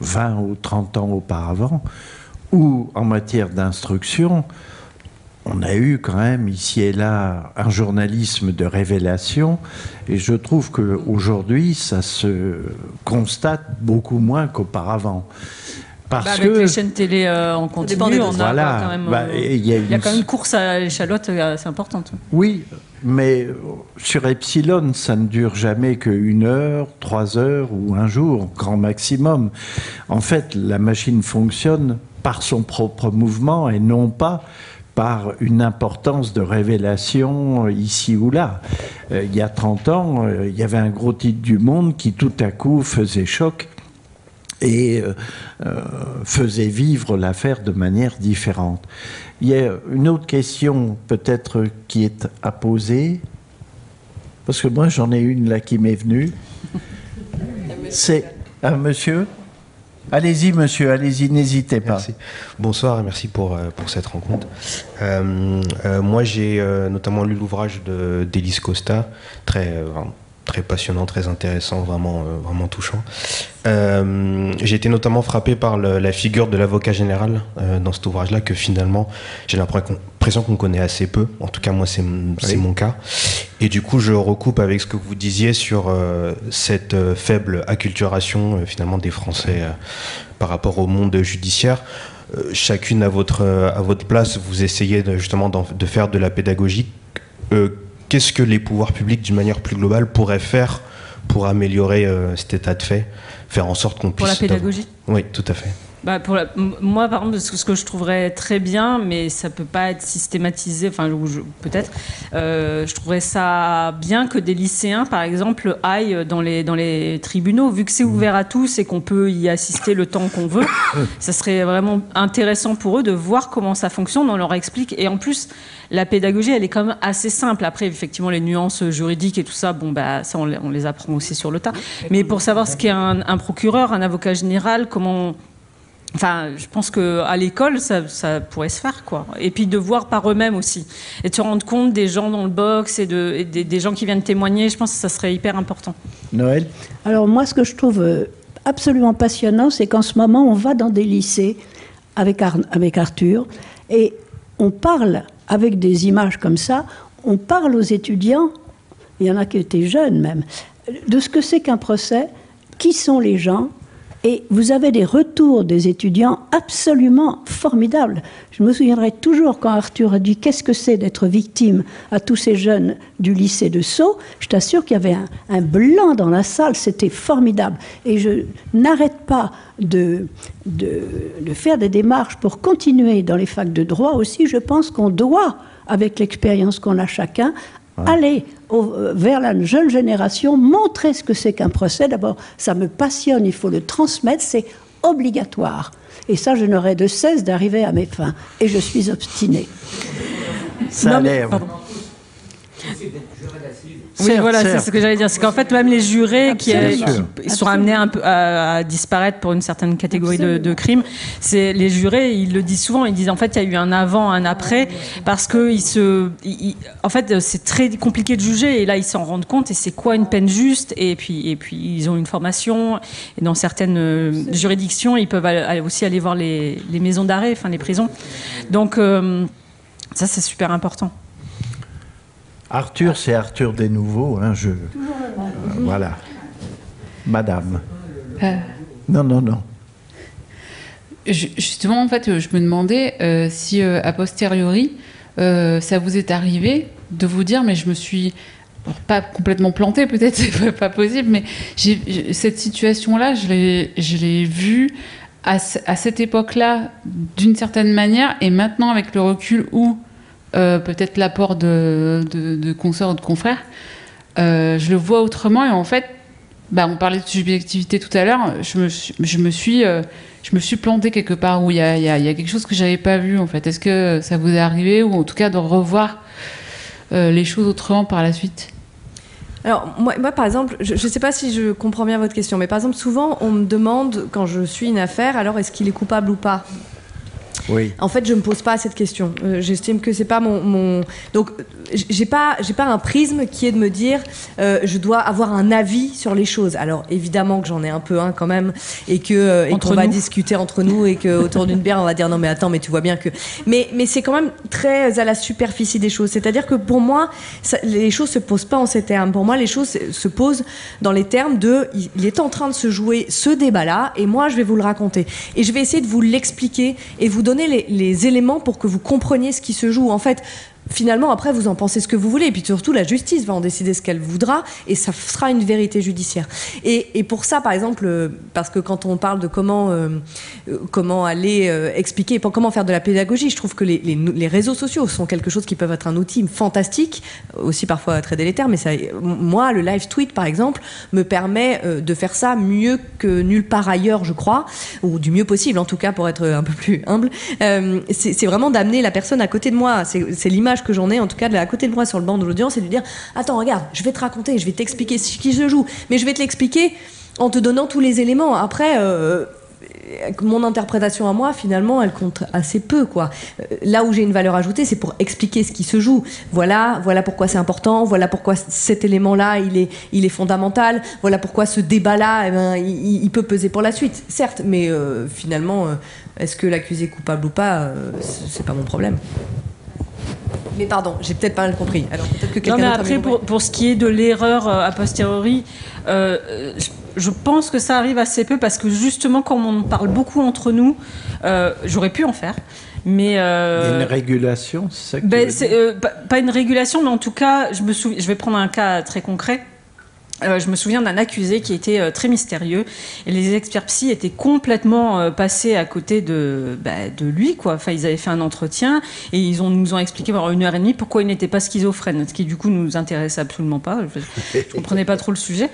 20 ou 30 ans auparavant, où en matière d'instruction, on a eu quand même ici et là un journalisme de révélation, et je trouve qu'aujourd'hui, ça se constate beaucoup moins qu'auparavant. Parce bah, avec que les chaînes télé euh, en continu, on a quand même, bah, euh, il y, a, quand même une course à l'échalote euh, assez importante. Oui, mais sur Epsilon, ça ne dure jamais qu'une heure, trois heures ou un jour, grand maximum. En fait, la machine fonctionne par son propre mouvement et non pas par une importance de révélation ici ou là. il y a 30 ans, il y avait un gros titre du Monde qui tout à coup faisait choc et euh, euh, faisait vivre l'affaire de manière différente. Il y a une autre question peut-être qui est à poser, parce que moi j'en ai une là qui m'est venue. C'est un monsieur? Allez-y, monsieur, allez-y, n'hésitez pas. Bonsoir et merci pour, euh, pour cette rencontre. moi, j'ai notamment lu l'ouvrage d'Élise Costa, très, très passionnant, très intéressant, vraiment, euh, vraiment touchant. Euh, j'ai été notamment frappé par la figure de l'avocat général euh, dans cet ouvrage-là, que finalement, j'ai l'impression qu'on connaît assez peu. En tout cas, moi, c'est mon cas. Et du coup, je recoupe avec ce que vous disiez sur cette faible acculturation, finalement, des Français par rapport au monde judiciaire. chacune à votre, à votre place, vous essayez de, justement de faire de la pédagogie qu'est-ce que les pouvoirs publics, d'une manière plus globale, pourraient faire pour améliorer euh, cet état de fait, faire en sorte qu'on puisse... Pour la pédagogie Oui, tout à fait. Bah pour moi, par exemple, ce que je trouverais très bien, mais ça peut pas être systématisé, enfin, peut-être, euh, je trouverais ça bien que des lycéens, par exemple, aillent dans les, dans les tribunaux. Vu que c'est ouvert à tous et qu'on peut y assister le temps qu'on veut, ça serait vraiment intéressant pour eux de voir comment ça fonctionne, on leur explique. Et en plus, la pédagogie, elle est quand même assez simple. Après, effectivement, les nuances juridiques et tout ça, bon, bah, ça, on, les apprend aussi sur le tas. Mais pour savoir ce qu'est un, un procureur, un avocat général, comment Enfin, je pense qu'à l'école, ça, pourrait se faire, quoi. Et puis de voir par eux-mêmes aussi. Et de se rendre compte des gens dans le box et, de, des, gens qui viennent témoigner, je pense que ça serait hyper important. Noël? Alors, moi, ce que je trouve euh, absolument passionnant, c'est qu'en ce moment, on va dans des lycées avec, avec Arthur et on parle avec des images comme ça, on parle aux étudiants, il y en a qui étaient jeunes même, de ce que c'est qu'un procès qui sont les gens et vous avez des retours des étudiants absolument formidables. Je me souviendrai toujours quand Arthur a dit qu'est-ce que c'est d'être victime à tous ces jeunes du lycée de Sceaux? Je t'assure qu'il y avait un, blanc dans la salle, c'était formidable. Et je n'arrête pas de, de, faire des démarches pour continuer dans les facs de droit aussi. Je pense qu'on doit avec l'expérience qu'on a chacun, aller euh, vers la jeune génération, montrer ce que c'est qu'un procès. D'abord, ça me passionne, il faut le transmettre, c'est obligatoire. Et ça, je n'aurai de cesse d'arriver à mes fins. Et je suis obstinée. Ça oui, voilà, c'est ce que j'allais dire. C'est qu'en fait, même les jurés qui, sont amenés un peu à, disparaître pour une certaine catégorie de, crimes, c'est les jurés, ils le disent souvent. Ils disent en fait, il y a eu un avant, un après, parce que ils se, en fait, c'est très compliqué de juger. Et là, ils s'en rendent compte. Et c'est quoi une peine juste? Et puis, et puis, ils ont une formation. Et dans certaines juridictions, ils peuvent aussi aller voir les, maisons d'arrêt, enfin les prisons. Donc, euh, ça, c'est super important. Arthur, c'est Arthur des Nouveaux. Hein, je... voilà. Madame. Euh. Non, non, non. Justement, en fait, je me demandais euh, si, euh, a posteriori, ça vous est arrivé de vous dire, mais je me suis pas complètement plantée, peut-être c'est pas possible, mais cette situation-là, je l'ai vue à, à cette époque-là d'une certaine manière, et maintenant avec le recul où euh, peut-être l'apport de, de, consoeurs ou de confrères, euh, je le vois autrement. Et en fait, bah, on parlait de subjectivité tout à l'heure. Je me, suis, euh, plantée quelque part où il y a, quelque chose que j'avais pas vu. En fait, est-ce que ça vous est arrivé ou en tout cas de revoir les choses autrement par la suite? Alors, moi, par exemple, je ne sais pas si je comprends bien votre question, mais par exemple, souvent, on me demande, quand je suis une affaire, alors est-ce qu'il est coupable ou pas? En fait, je me pose pas cette question. Euh, j'estime que c'est pas mon, mon... donc j'ai pas j'ai pas un prisme qui est de me dire euh, je dois avoir un avis sur les choses. Alors évidemment que j'en ai un peu un quand même et que euh, et qu'on va discuter entre nous et que autour d'une bière on va dire non mais attends mais tu vois bien que mais mais c'est quand même très à la superficie des choses. C'est-à-dire que pour moi les choses se posent pas en ces termes. Pour moi les choses se posent dans les termes de il est en train de se jouer ce débat là et moi je vais vous le raconter et je vais essayer de vous l'expliquer et vous donner les, les éléments pour que vous compreniez ce qui se joue. En fait, finalement, après, vous en pensez ce que vous voulez. Et puis surtout, la justice va en décider ce qu'elle voudra et ça sera une vérité judiciaire. Et, pour ça, par exemple, euh, parce que quand on parle de comment, euh, euh, comment aller expliquer, comment faire de la pédagogie, je trouve que les, réseaux sociaux sont quelque chose qui peuvent être un outil fantastique, aussi parfois très délétère, mais ça, moi, le live tweet, par exemple, me permet de faire ça mieux que nulle part ailleurs, je crois, ou du mieux possible, en tout cas, pour être un peu plus humble. c'est vraiment d'amener la personne à côté de moi. C'est l'image que j'en ai, en tout cas à côté de moi sur le banc de l'audience, c'est de lui dire Attends, regarde, je vais te raconter, je vais t'expliquer ce qui se joue, mais je vais te l'expliquer en te donnant tous les éléments. Après, euh, mon interprétation à moi, finalement, elle compte assez peu, quoi. Euh, là où j'ai une valeur ajoutée, c'est pour expliquer ce qui se joue. Voilà, voilà pourquoi c'est important. Voilà pourquoi cet élément-là, il est, il est fondamental. Voilà pourquoi ce débat-là, eh ben, il, peut peser pour la suite, certes. Mais euh, finalement, est-ce que l'accusé est coupable ou pas, c'est pas mon problème. Mais pardon, j'ai peut-être pas mal compris. Alors peut-être que non, mais après, pour, pour, ce qui est de l'erreur euh, a posteriori, euh, je pense que ça arrive assez peu parce que justement, quand on parle beaucoup entre nous, euh, j'aurais pu en faire. Mais une régulation, c'est ça que ben, pas, pas, une régulation, mais en tout cas, je me souviens, je vais prendre un cas très concret. Euh, je me souviens d'un accusé qui était euh, très mystérieux et les experts psy étaient complètement euh, passés à côté de, bah, de lui. Quoi. Enfin, ils avaient fait un entretien et ils ont, nous ont expliqué pendant une heure et demie pourquoi il n'était pas schizophrène, ce qui du coup nous intéresse absolument pas. Je ne comprenais pas trop le sujet.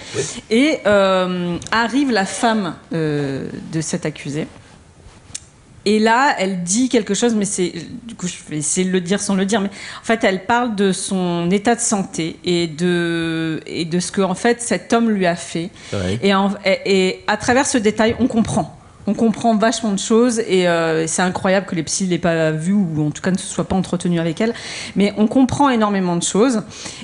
Et arrive la femme de cet accusé et là, elle dit quelque chose, mais c'est du coup, je vais essayer de le dire sans le dire, mais en fait, elle parle de son état de santé et de et de ce que en fait cet homme lui a fait. Et, et, à travers ce détail, on comprend. On comprend vachement de choses et euh, c'est incroyable que les psys l'aient pas vu ou en tout cas ne se soient pas entretenus avec elle. Mais on comprend énormément de choses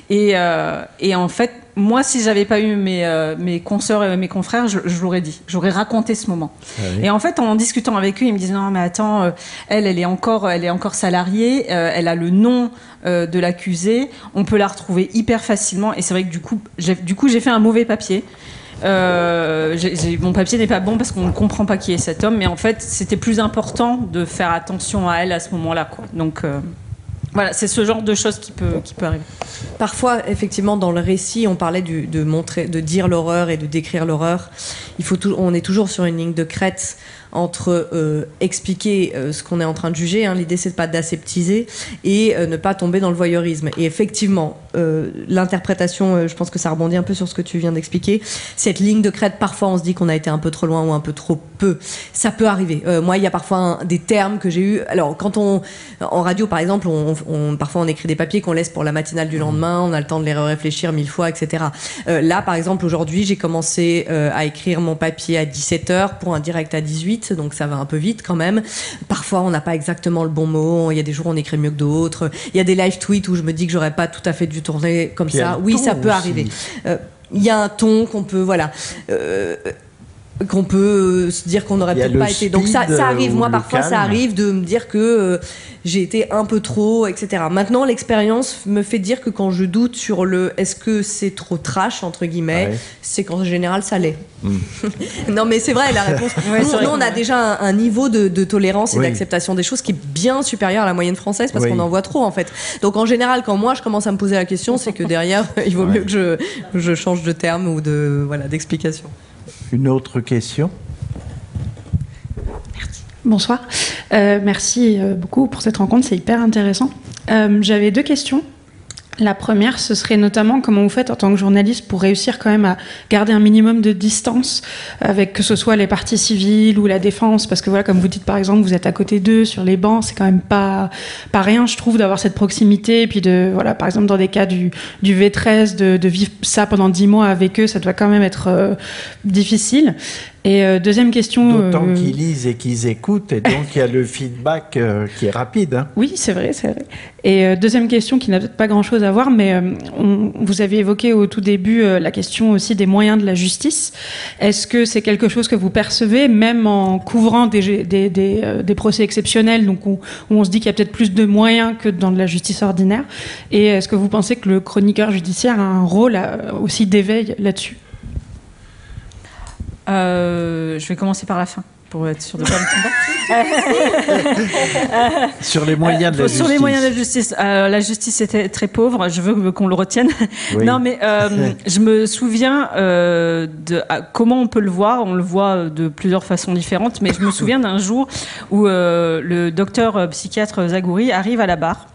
et, euh, et en fait, moi, si j'avais pas eu mes, euh, mes consoeurs et mes confrères, je, l'aurais dit. J'aurais raconté ce moment. Ah et en fait, en discutant avec eux, ils me disent non, mais attends, euh, elle, elle est encore, elle est encore salariée. Euh, elle a le nom de l'accusé. On peut la retrouver hyper facilement. Et c'est vrai que du coup, du coup, j'ai fait un mauvais papier. euh, mon papier n'est pas bon parce qu'on ne comprend pas qui est cet homme, mais en fait, c'était plus important de faire attention à elle à ce moment-là. Donc, euh, voilà, c'est ce genre de choses qui peut, qui peut arriver. Parfois, effectivement, dans le récit, on parlait de, montrer, de dire l'horreur et de décrire l'horreur. Il faut on est toujours sur une ligne de crête entre euh, expliquer euh, ce qu'on est en train de juger, hein. l'idée c'est pas d'aseptiser, et euh, ne pas tomber dans le voyeurisme. Et effectivement, l'interprétation, je pense que ça rebondit un peu sur ce que tu viens d'expliquer, cette ligne de crête, parfois on se dit qu'on a été un peu trop loin ou un peu trop peu. Ça peut arriver. moi, il y a parfois des termes que j'ai eu. Alors, quand on, en radio par exemple, on, parfois on écrit des papiers qu'on laisse pour la matinale du lendemain, on a le temps de les réfléchir mille fois, etc. là, par exemple, aujourd'hui, j'ai commencé à écrire mon papier à 17h pour un direct à 18 donc ça va un peu vite quand même. Parfois, on n'a pas exactement le bon mot. Il y a des jours où on écrit mieux que d'autres. Il y a des live tweets où je me dis que j'aurais pas tout à fait dû tourner comme ça. Oui, ça peut arriver. Euh, il y a un ton qu'on peut, voilà. Euh, qu'on peut euh, se dire qu'on n'aurait peut-être pas été. Donc ça, ça arrive. Moi, parfois, ça arrive de me dire que euh, j'ai été un peu trop, etc. Maintenant, l'expérience me fait dire que quand je doute sur le est-ce que c'est trop trash entre guillemets, c'est qu'en général, ça l'est. Hmm. non, mais c'est vrai. La réponse. nous, on a déjà un, niveau de, tolérance et d'acceptation des choses qui est bien supérieur à la moyenne française parce qu'on en voit trop en fait. Donc en général, quand moi je commence à me poser la question, c'est que derrière, il vaut mieux que je, je change de terme ou de voilà d'explication. Une autre question? Merci. Bonsoir. Euh, merci euh, beaucoup pour cette rencontre, c'est hyper intéressant. Euh, j'avais deux questions. La première, ce serait notamment comment vous faites en tant que journaliste pour réussir quand même à garder un minimum de distance avec que ce soit les parties civiles ou la défense, parce que voilà, comme vous dites par exemple, vous êtes à côté d'eux sur les bancs, c'est quand même pas pas rien, je trouve, d'avoir cette proximité et puis de voilà, par exemple dans des cas du, du V13, de, vivre ça pendant dix mois avec eux, ça doit quand même être difficile. Et euh, deuxième question. D'autant euh, qu'ils lisent et qu'ils écoutent, et donc il y a le feedback euh, qui est rapide. Hein. Oui, c'est vrai, c'est vrai. Et deuxième question qui n'a peut-être pas grand-chose à voir, mais vous avez évoqué au tout début la question aussi des moyens de la justice. Est-ce que c'est quelque chose que vous percevez, même en couvrant des, des, des, des procès exceptionnels, donc où, on se dit qu'il y a peut-être plus de moyens que dans de la justice ordinaire? Et est-ce que vous pensez que le chroniqueur judiciaire a un rôle aussi d'éveil là-dessus? Je vais commencer par la fin pour être sûr de pas me Sur les moyens de la justice. Sur les moyens de la justice. Euh, la justice était très pauvre. Je veux qu'on le retienne. Non, mais euh, je me souviens de comment on peut le voir. On le voit de plusieurs façons différentes. Mais je me souviens d'un jour où le docteur psychiatre Zagouri arrive à la barre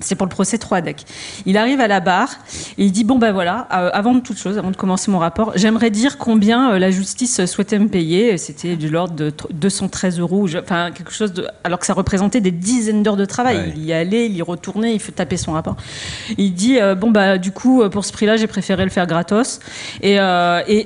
c'est pour le procès 3 DEC. Il arrive à la barre et il dit bon ben voilà, euh, avant de toute chose, avant de commencer mon rapport, j'aimerais dire combien euh, la justice souhaitait me payer. C'était du l'ordre de 213 euros, enfin quelque chose de, alors que ça représentait des dizaines d'heures de travail. Il y allait, il y retournait, il faut taper son rapport. Il dit euh, bon bah du coup pour ce prix-là, j'ai préféré le faire gratos. Et,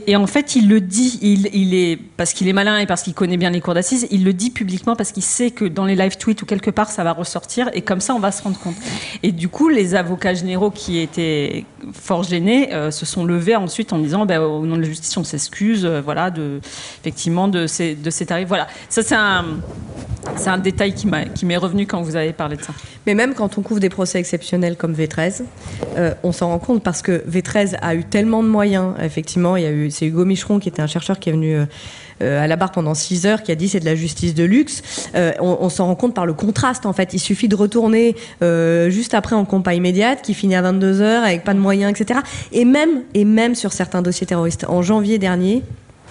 et, en fait, il le dit, il, il est parce qu'il est malin et parce qu'il connaît bien les cours d'assises, il le dit publiquement parce qu'il sait que dans les live tweets ou quelque part ça va ressortir et comme ça on va se rendre compte. Et du coup, les avocats généraux qui étaient fort gênés euh, se sont levés ensuite en disant ben, au nom de la justice, on s'excuse, euh, voilà, de, effectivement, de ces, tarifs. Voilà, ça c'est un, détail qui, m'est revenu quand vous avez parlé de ça. Mais même quand on couvre des procès exceptionnels comme V13, euh, on s'en rend compte parce que V13 a eu tellement de moyens. Effectivement, c'est Hugo Micheron qui était un chercheur qui est venu. Euh, à la barre pendant 6 heures qui a dit c'est de la justice de luxe. Euh, on, s'en rend compte par le contraste en fait. Il suffit de retourner euh, juste après en compas immédiate qui finit à 22 heures avec pas de moyens, etc. Et même, et même sur certains dossiers terroristes. En janvier dernier,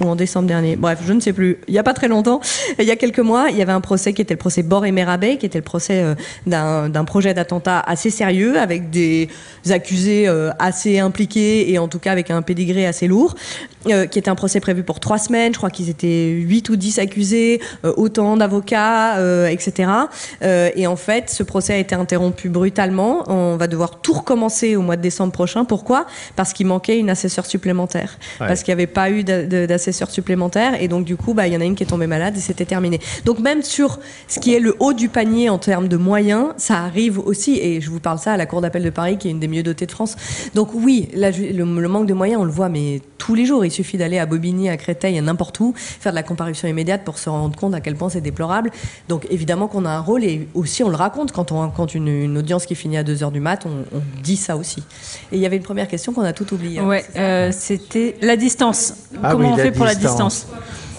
ou en décembre dernier. Bref, je ne sais plus. Il n'y a pas très longtemps, il y a quelques mois, il y avait un procès qui était le procès Bor et Merabé, qui était le procès euh, d'un projet d'attentat assez sérieux, avec des accusés euh, assez impliqués et en tout cas avec un pédigré assez lourd, euh, qui était un procès prévu pour trois semaines. Je crois qu'ils étaient 8 ou 10 accusés, autant d'avocats, etc. et en fait, ce procès a été interrompu brutalement. On va devoir tout recommencer au mois de décembre prochain. Pourquoi? Parce qu'il manquait une assesseur supplémentaire. Parce qu'il n'y avait pas eu d'assesseur supplémentaires. Et donc, du coup, bah, il y en a une qui est tombée malade et c'était terminé. Donc, même sur ce qui est le haut du panier en termes de moyens, ça arrive aussi. Et je vous parle ça à la Cour d'appel de Paris, qui est une des mieux dotées de France. Donc, oui, le, manque de moyens, on le voit, mais tous les jours. Il suffit d'aller à Bobigny, à Créteil, à n'importe où, faire de la comparution immédiate pour se rendre compte à quel point c'est déplorable. Donc évidemment qu'on a un rôle et aussi on le raconte quand on raconte une, une audience qui finit à 2h du mat, on, on, dit ça aussi. Et il y avait une première question qu'on a tout oublié. Ouais, euh, c'était la distance. Ah Comment oui, on fait pour la distance.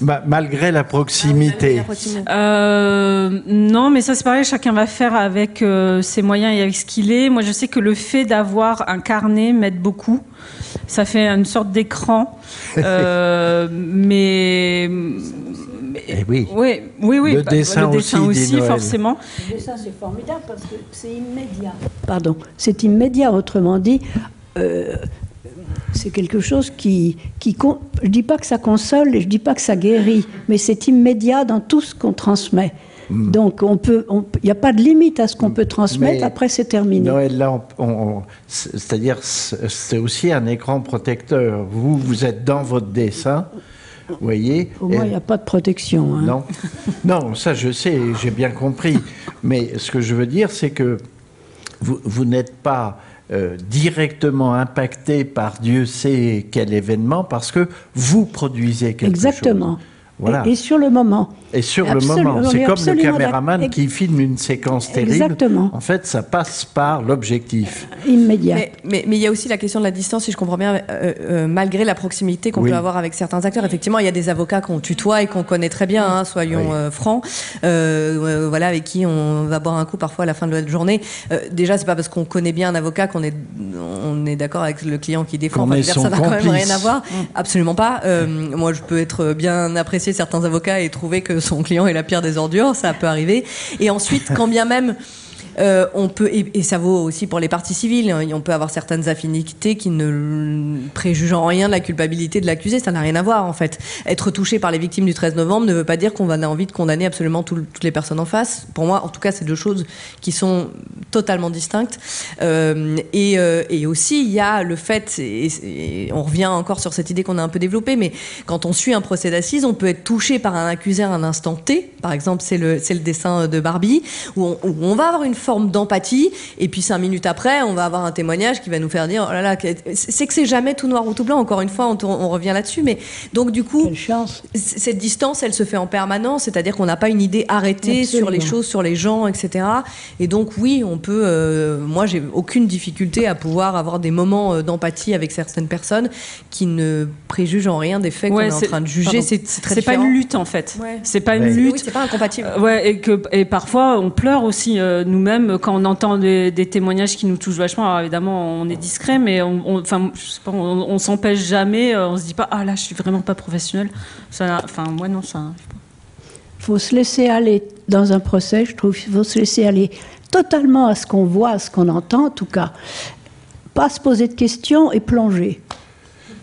Ma- malgré la proximité. Euh, non, mais ça c'est pareil, chacun va faire avec euh, ses moyens et avec ce qu'il est. Moi je sais que le fait d'avoir un carnet m'aide beaucoup. Ça fait une sorte d'écran. Euh, mais. Eh oui. Oui, oui, oui. Le bah, dessin le dessin aussi, forcément. Le dessin, c'est formidable parce que c'est immédiat. Pardon, c'est immédiat, autrement dit. euh, c'est quelque chose qui, qui je dis pas que ça console et je dis pas que ça guérit, mais c'est immédiat dans tout ce qu'on transmet. Donc on peut, il n'y a pas de limite à ce qu'on peut transmettre. Mais Après c'est terminé. Noël, là, on- on- c'est- c'est-à-dire, c'est aussi un écran protecteur. Vous, vous êtes dans votre dessin, vous voyez. Au moins et- il n'y a pas de protection. hein. Non, non, ça je sais, j'ai bien compris. Mais ce que je veux dire, c'est que vous, vous n'êtes pas euh, directement impacté par Dieu sait quel événement parce que vous produisez quelque Exactement. chose. Voilà. Et, et sur le moment. Et sur le moment, on c'est est comme le caméraman qui filme une séquence terrible. Exactement. En fait, ça passe par l'objectif. Immédiat. Mais mais- mais il y a aussi la question de la distance, si je comprends bien, euh, euh, malgré la proximité qu'on Oui. peut avoir avec certains acteurs. Effectivement, il y a des avocats qu'on tutoie et qu'on connaît très bien, hein, soyons Oui. euh, francs, euh, euh, voilà, avec qui on va boire un coup parfois à la fin de la journée. Euh, déjà, c'est pas parce qu'on connaît bien un avocat qu'on est, on est d'accord avec le client qui défend. Qu'on Enfin, dire, son ça n'a quand même rien à voir. Absolument pas. Euh, moi, je peux être bien apprécié certains avocats et trouver que son client est la pire des ordures, ça peut arriver. Et ensuite, quand bien même. Euh, on peut et, ça vaut aussi pour les parties civiles. hein, on peut avoir certaines affinités qui ne préjugent en rien de la culpabilité de l'accusé. Ça n'a rien à voir en fait. Être touché par les victimes du 13 novembre ne veut pas dire qu'on avoir envie de condamner absolument tout- toutes les personnes en face. Pour moi, en tout cas, c'est deux choses qui sont totalement distinctes. Euh, et, euh, et aussi, il y a le fait, et, on revient encore sur cette idée qu'on a un peu développée, mais quand on suit un procès d'assises, on peut être touché par un accusé à un instant T. Par exemple, c'est le, c'est le dessin de Barbie, où on, où on va avoir une forme d'empathie, et puis cinq minutes après, on va avoir un témoignage qui va nous faire dire, oh là là, c'est que c'est jamais tout noir ou tout blanc. Encore une fois, on, revient là-dessus, mais donc du coup, cette distance, elle se fait en permanence, c'est-à-dire qu'on n'a pas une idée arrêtée sur les choses, sur les gens, etc. Et donc oui, on peut. euh, moi, j'ai aucune difficulté à pouvoir avoir des moments euh, d'empathie avec certaines personnes qui ne préjugent en rien des faits Ouais, qu'on est en train de juger. C'est c'est très C'est pas une lutte en fait. Ouais. C'est pas une Ouais. lutte. Oui, c'est pas incompatible. Euh, Ouais, et que et parfois on pleure aussi euh, nous-mêmes quand on entend des, témoignages qui nous touchent vachement. Alors évidemment, on est discret, mais on, on- s'empêche jamais. euh, On se dit pas, ah là, je suis vraiment pas professionnel. Enfin, moi non, ça. pas. faut se laisser aller dans un procès, je trouve. Il faut se laisser aller totalement à ce qu'on voit, à ce qu'on entend, en tout cas. Pas se poser de questions et plonger.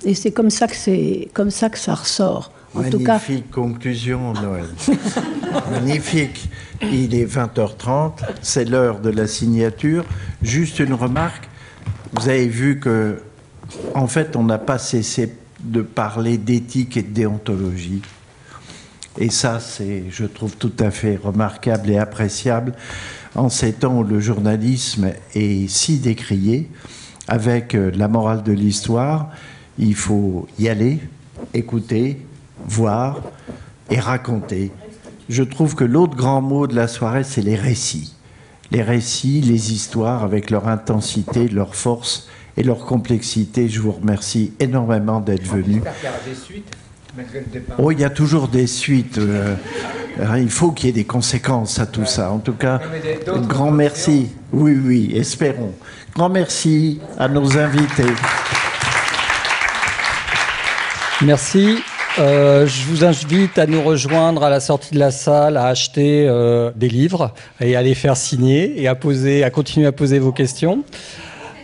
Et c'est comme c'est comme ça que ça ressort. En tout cas, Magnifique conclusion, Noël. Magnifique. Il est 20h30, c'est l'heure de la signature. Juste une remarque. Vous avez vu que, en fait, on n'a pas cessé de parler d'éthique et de déontologie. Et ça, c'est, je trouve, tout à fait remarquable et appréciable en ces temps où le journalisme est si décrié. Avec euh, la morale de l'histoire, il faut y aller, écouter, voir et raconter. Je trouve que l'autre grand mot de la soirée, c'est les récits. Les récits, les histoires, avec leur intensité, leur force et leur complexité. Je vous remercie énormément d'être départ. Oh, il y a toujours des suites. euh, hein, il faut qu'il y ait des conséquences à tout ça. En tout cas, grand merci. Oui, oui, espérons. Grand merci à nos invités. Merci. Euh, je vous invite à nous rejoindre à la sortie de la salle, à acheter euh, des livres et à les faire signer et à poser, à continuer à poser vos questions.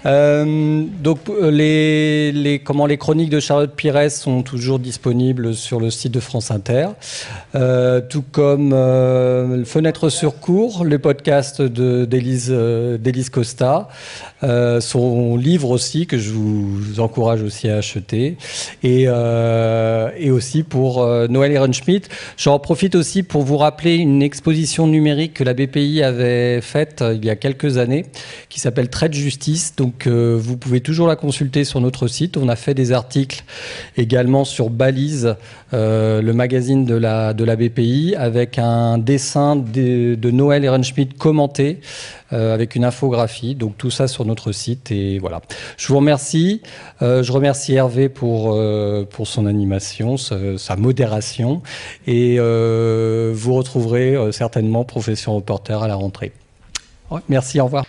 Euh, donc euh, les, comment, les chroniques de Charlotte Pires sont toujours disponibles sur le site de France Inter, Euh, tout comme Fenêtre sur cours, le podcast d'Élise Costa, son livre aussi que je vous encourage aussi à acheter, et, aussi pour Noël Ehrenschmidt. J'en profite aussi pour vous rappeler une exposition numérique que la BPI avait faite il y a quelques années, qui s'appelle Trait de justice, Donc vous pouvez toujours la consulter sur notre site. On a fait des articles également sur Balise, le magazine de la, BPI, avec un dessin de, de Noël Ehrenschmidt commenté. Euh, avec une infographie. Donc tout ça sur notre site. Et voilà. Je vous remercie. Euh, je remercie Hervé pour, euh, pour son animation, sa, modération. Et vous retrouverez certainement Profession Reporter à la rentrée. merci, au revoir.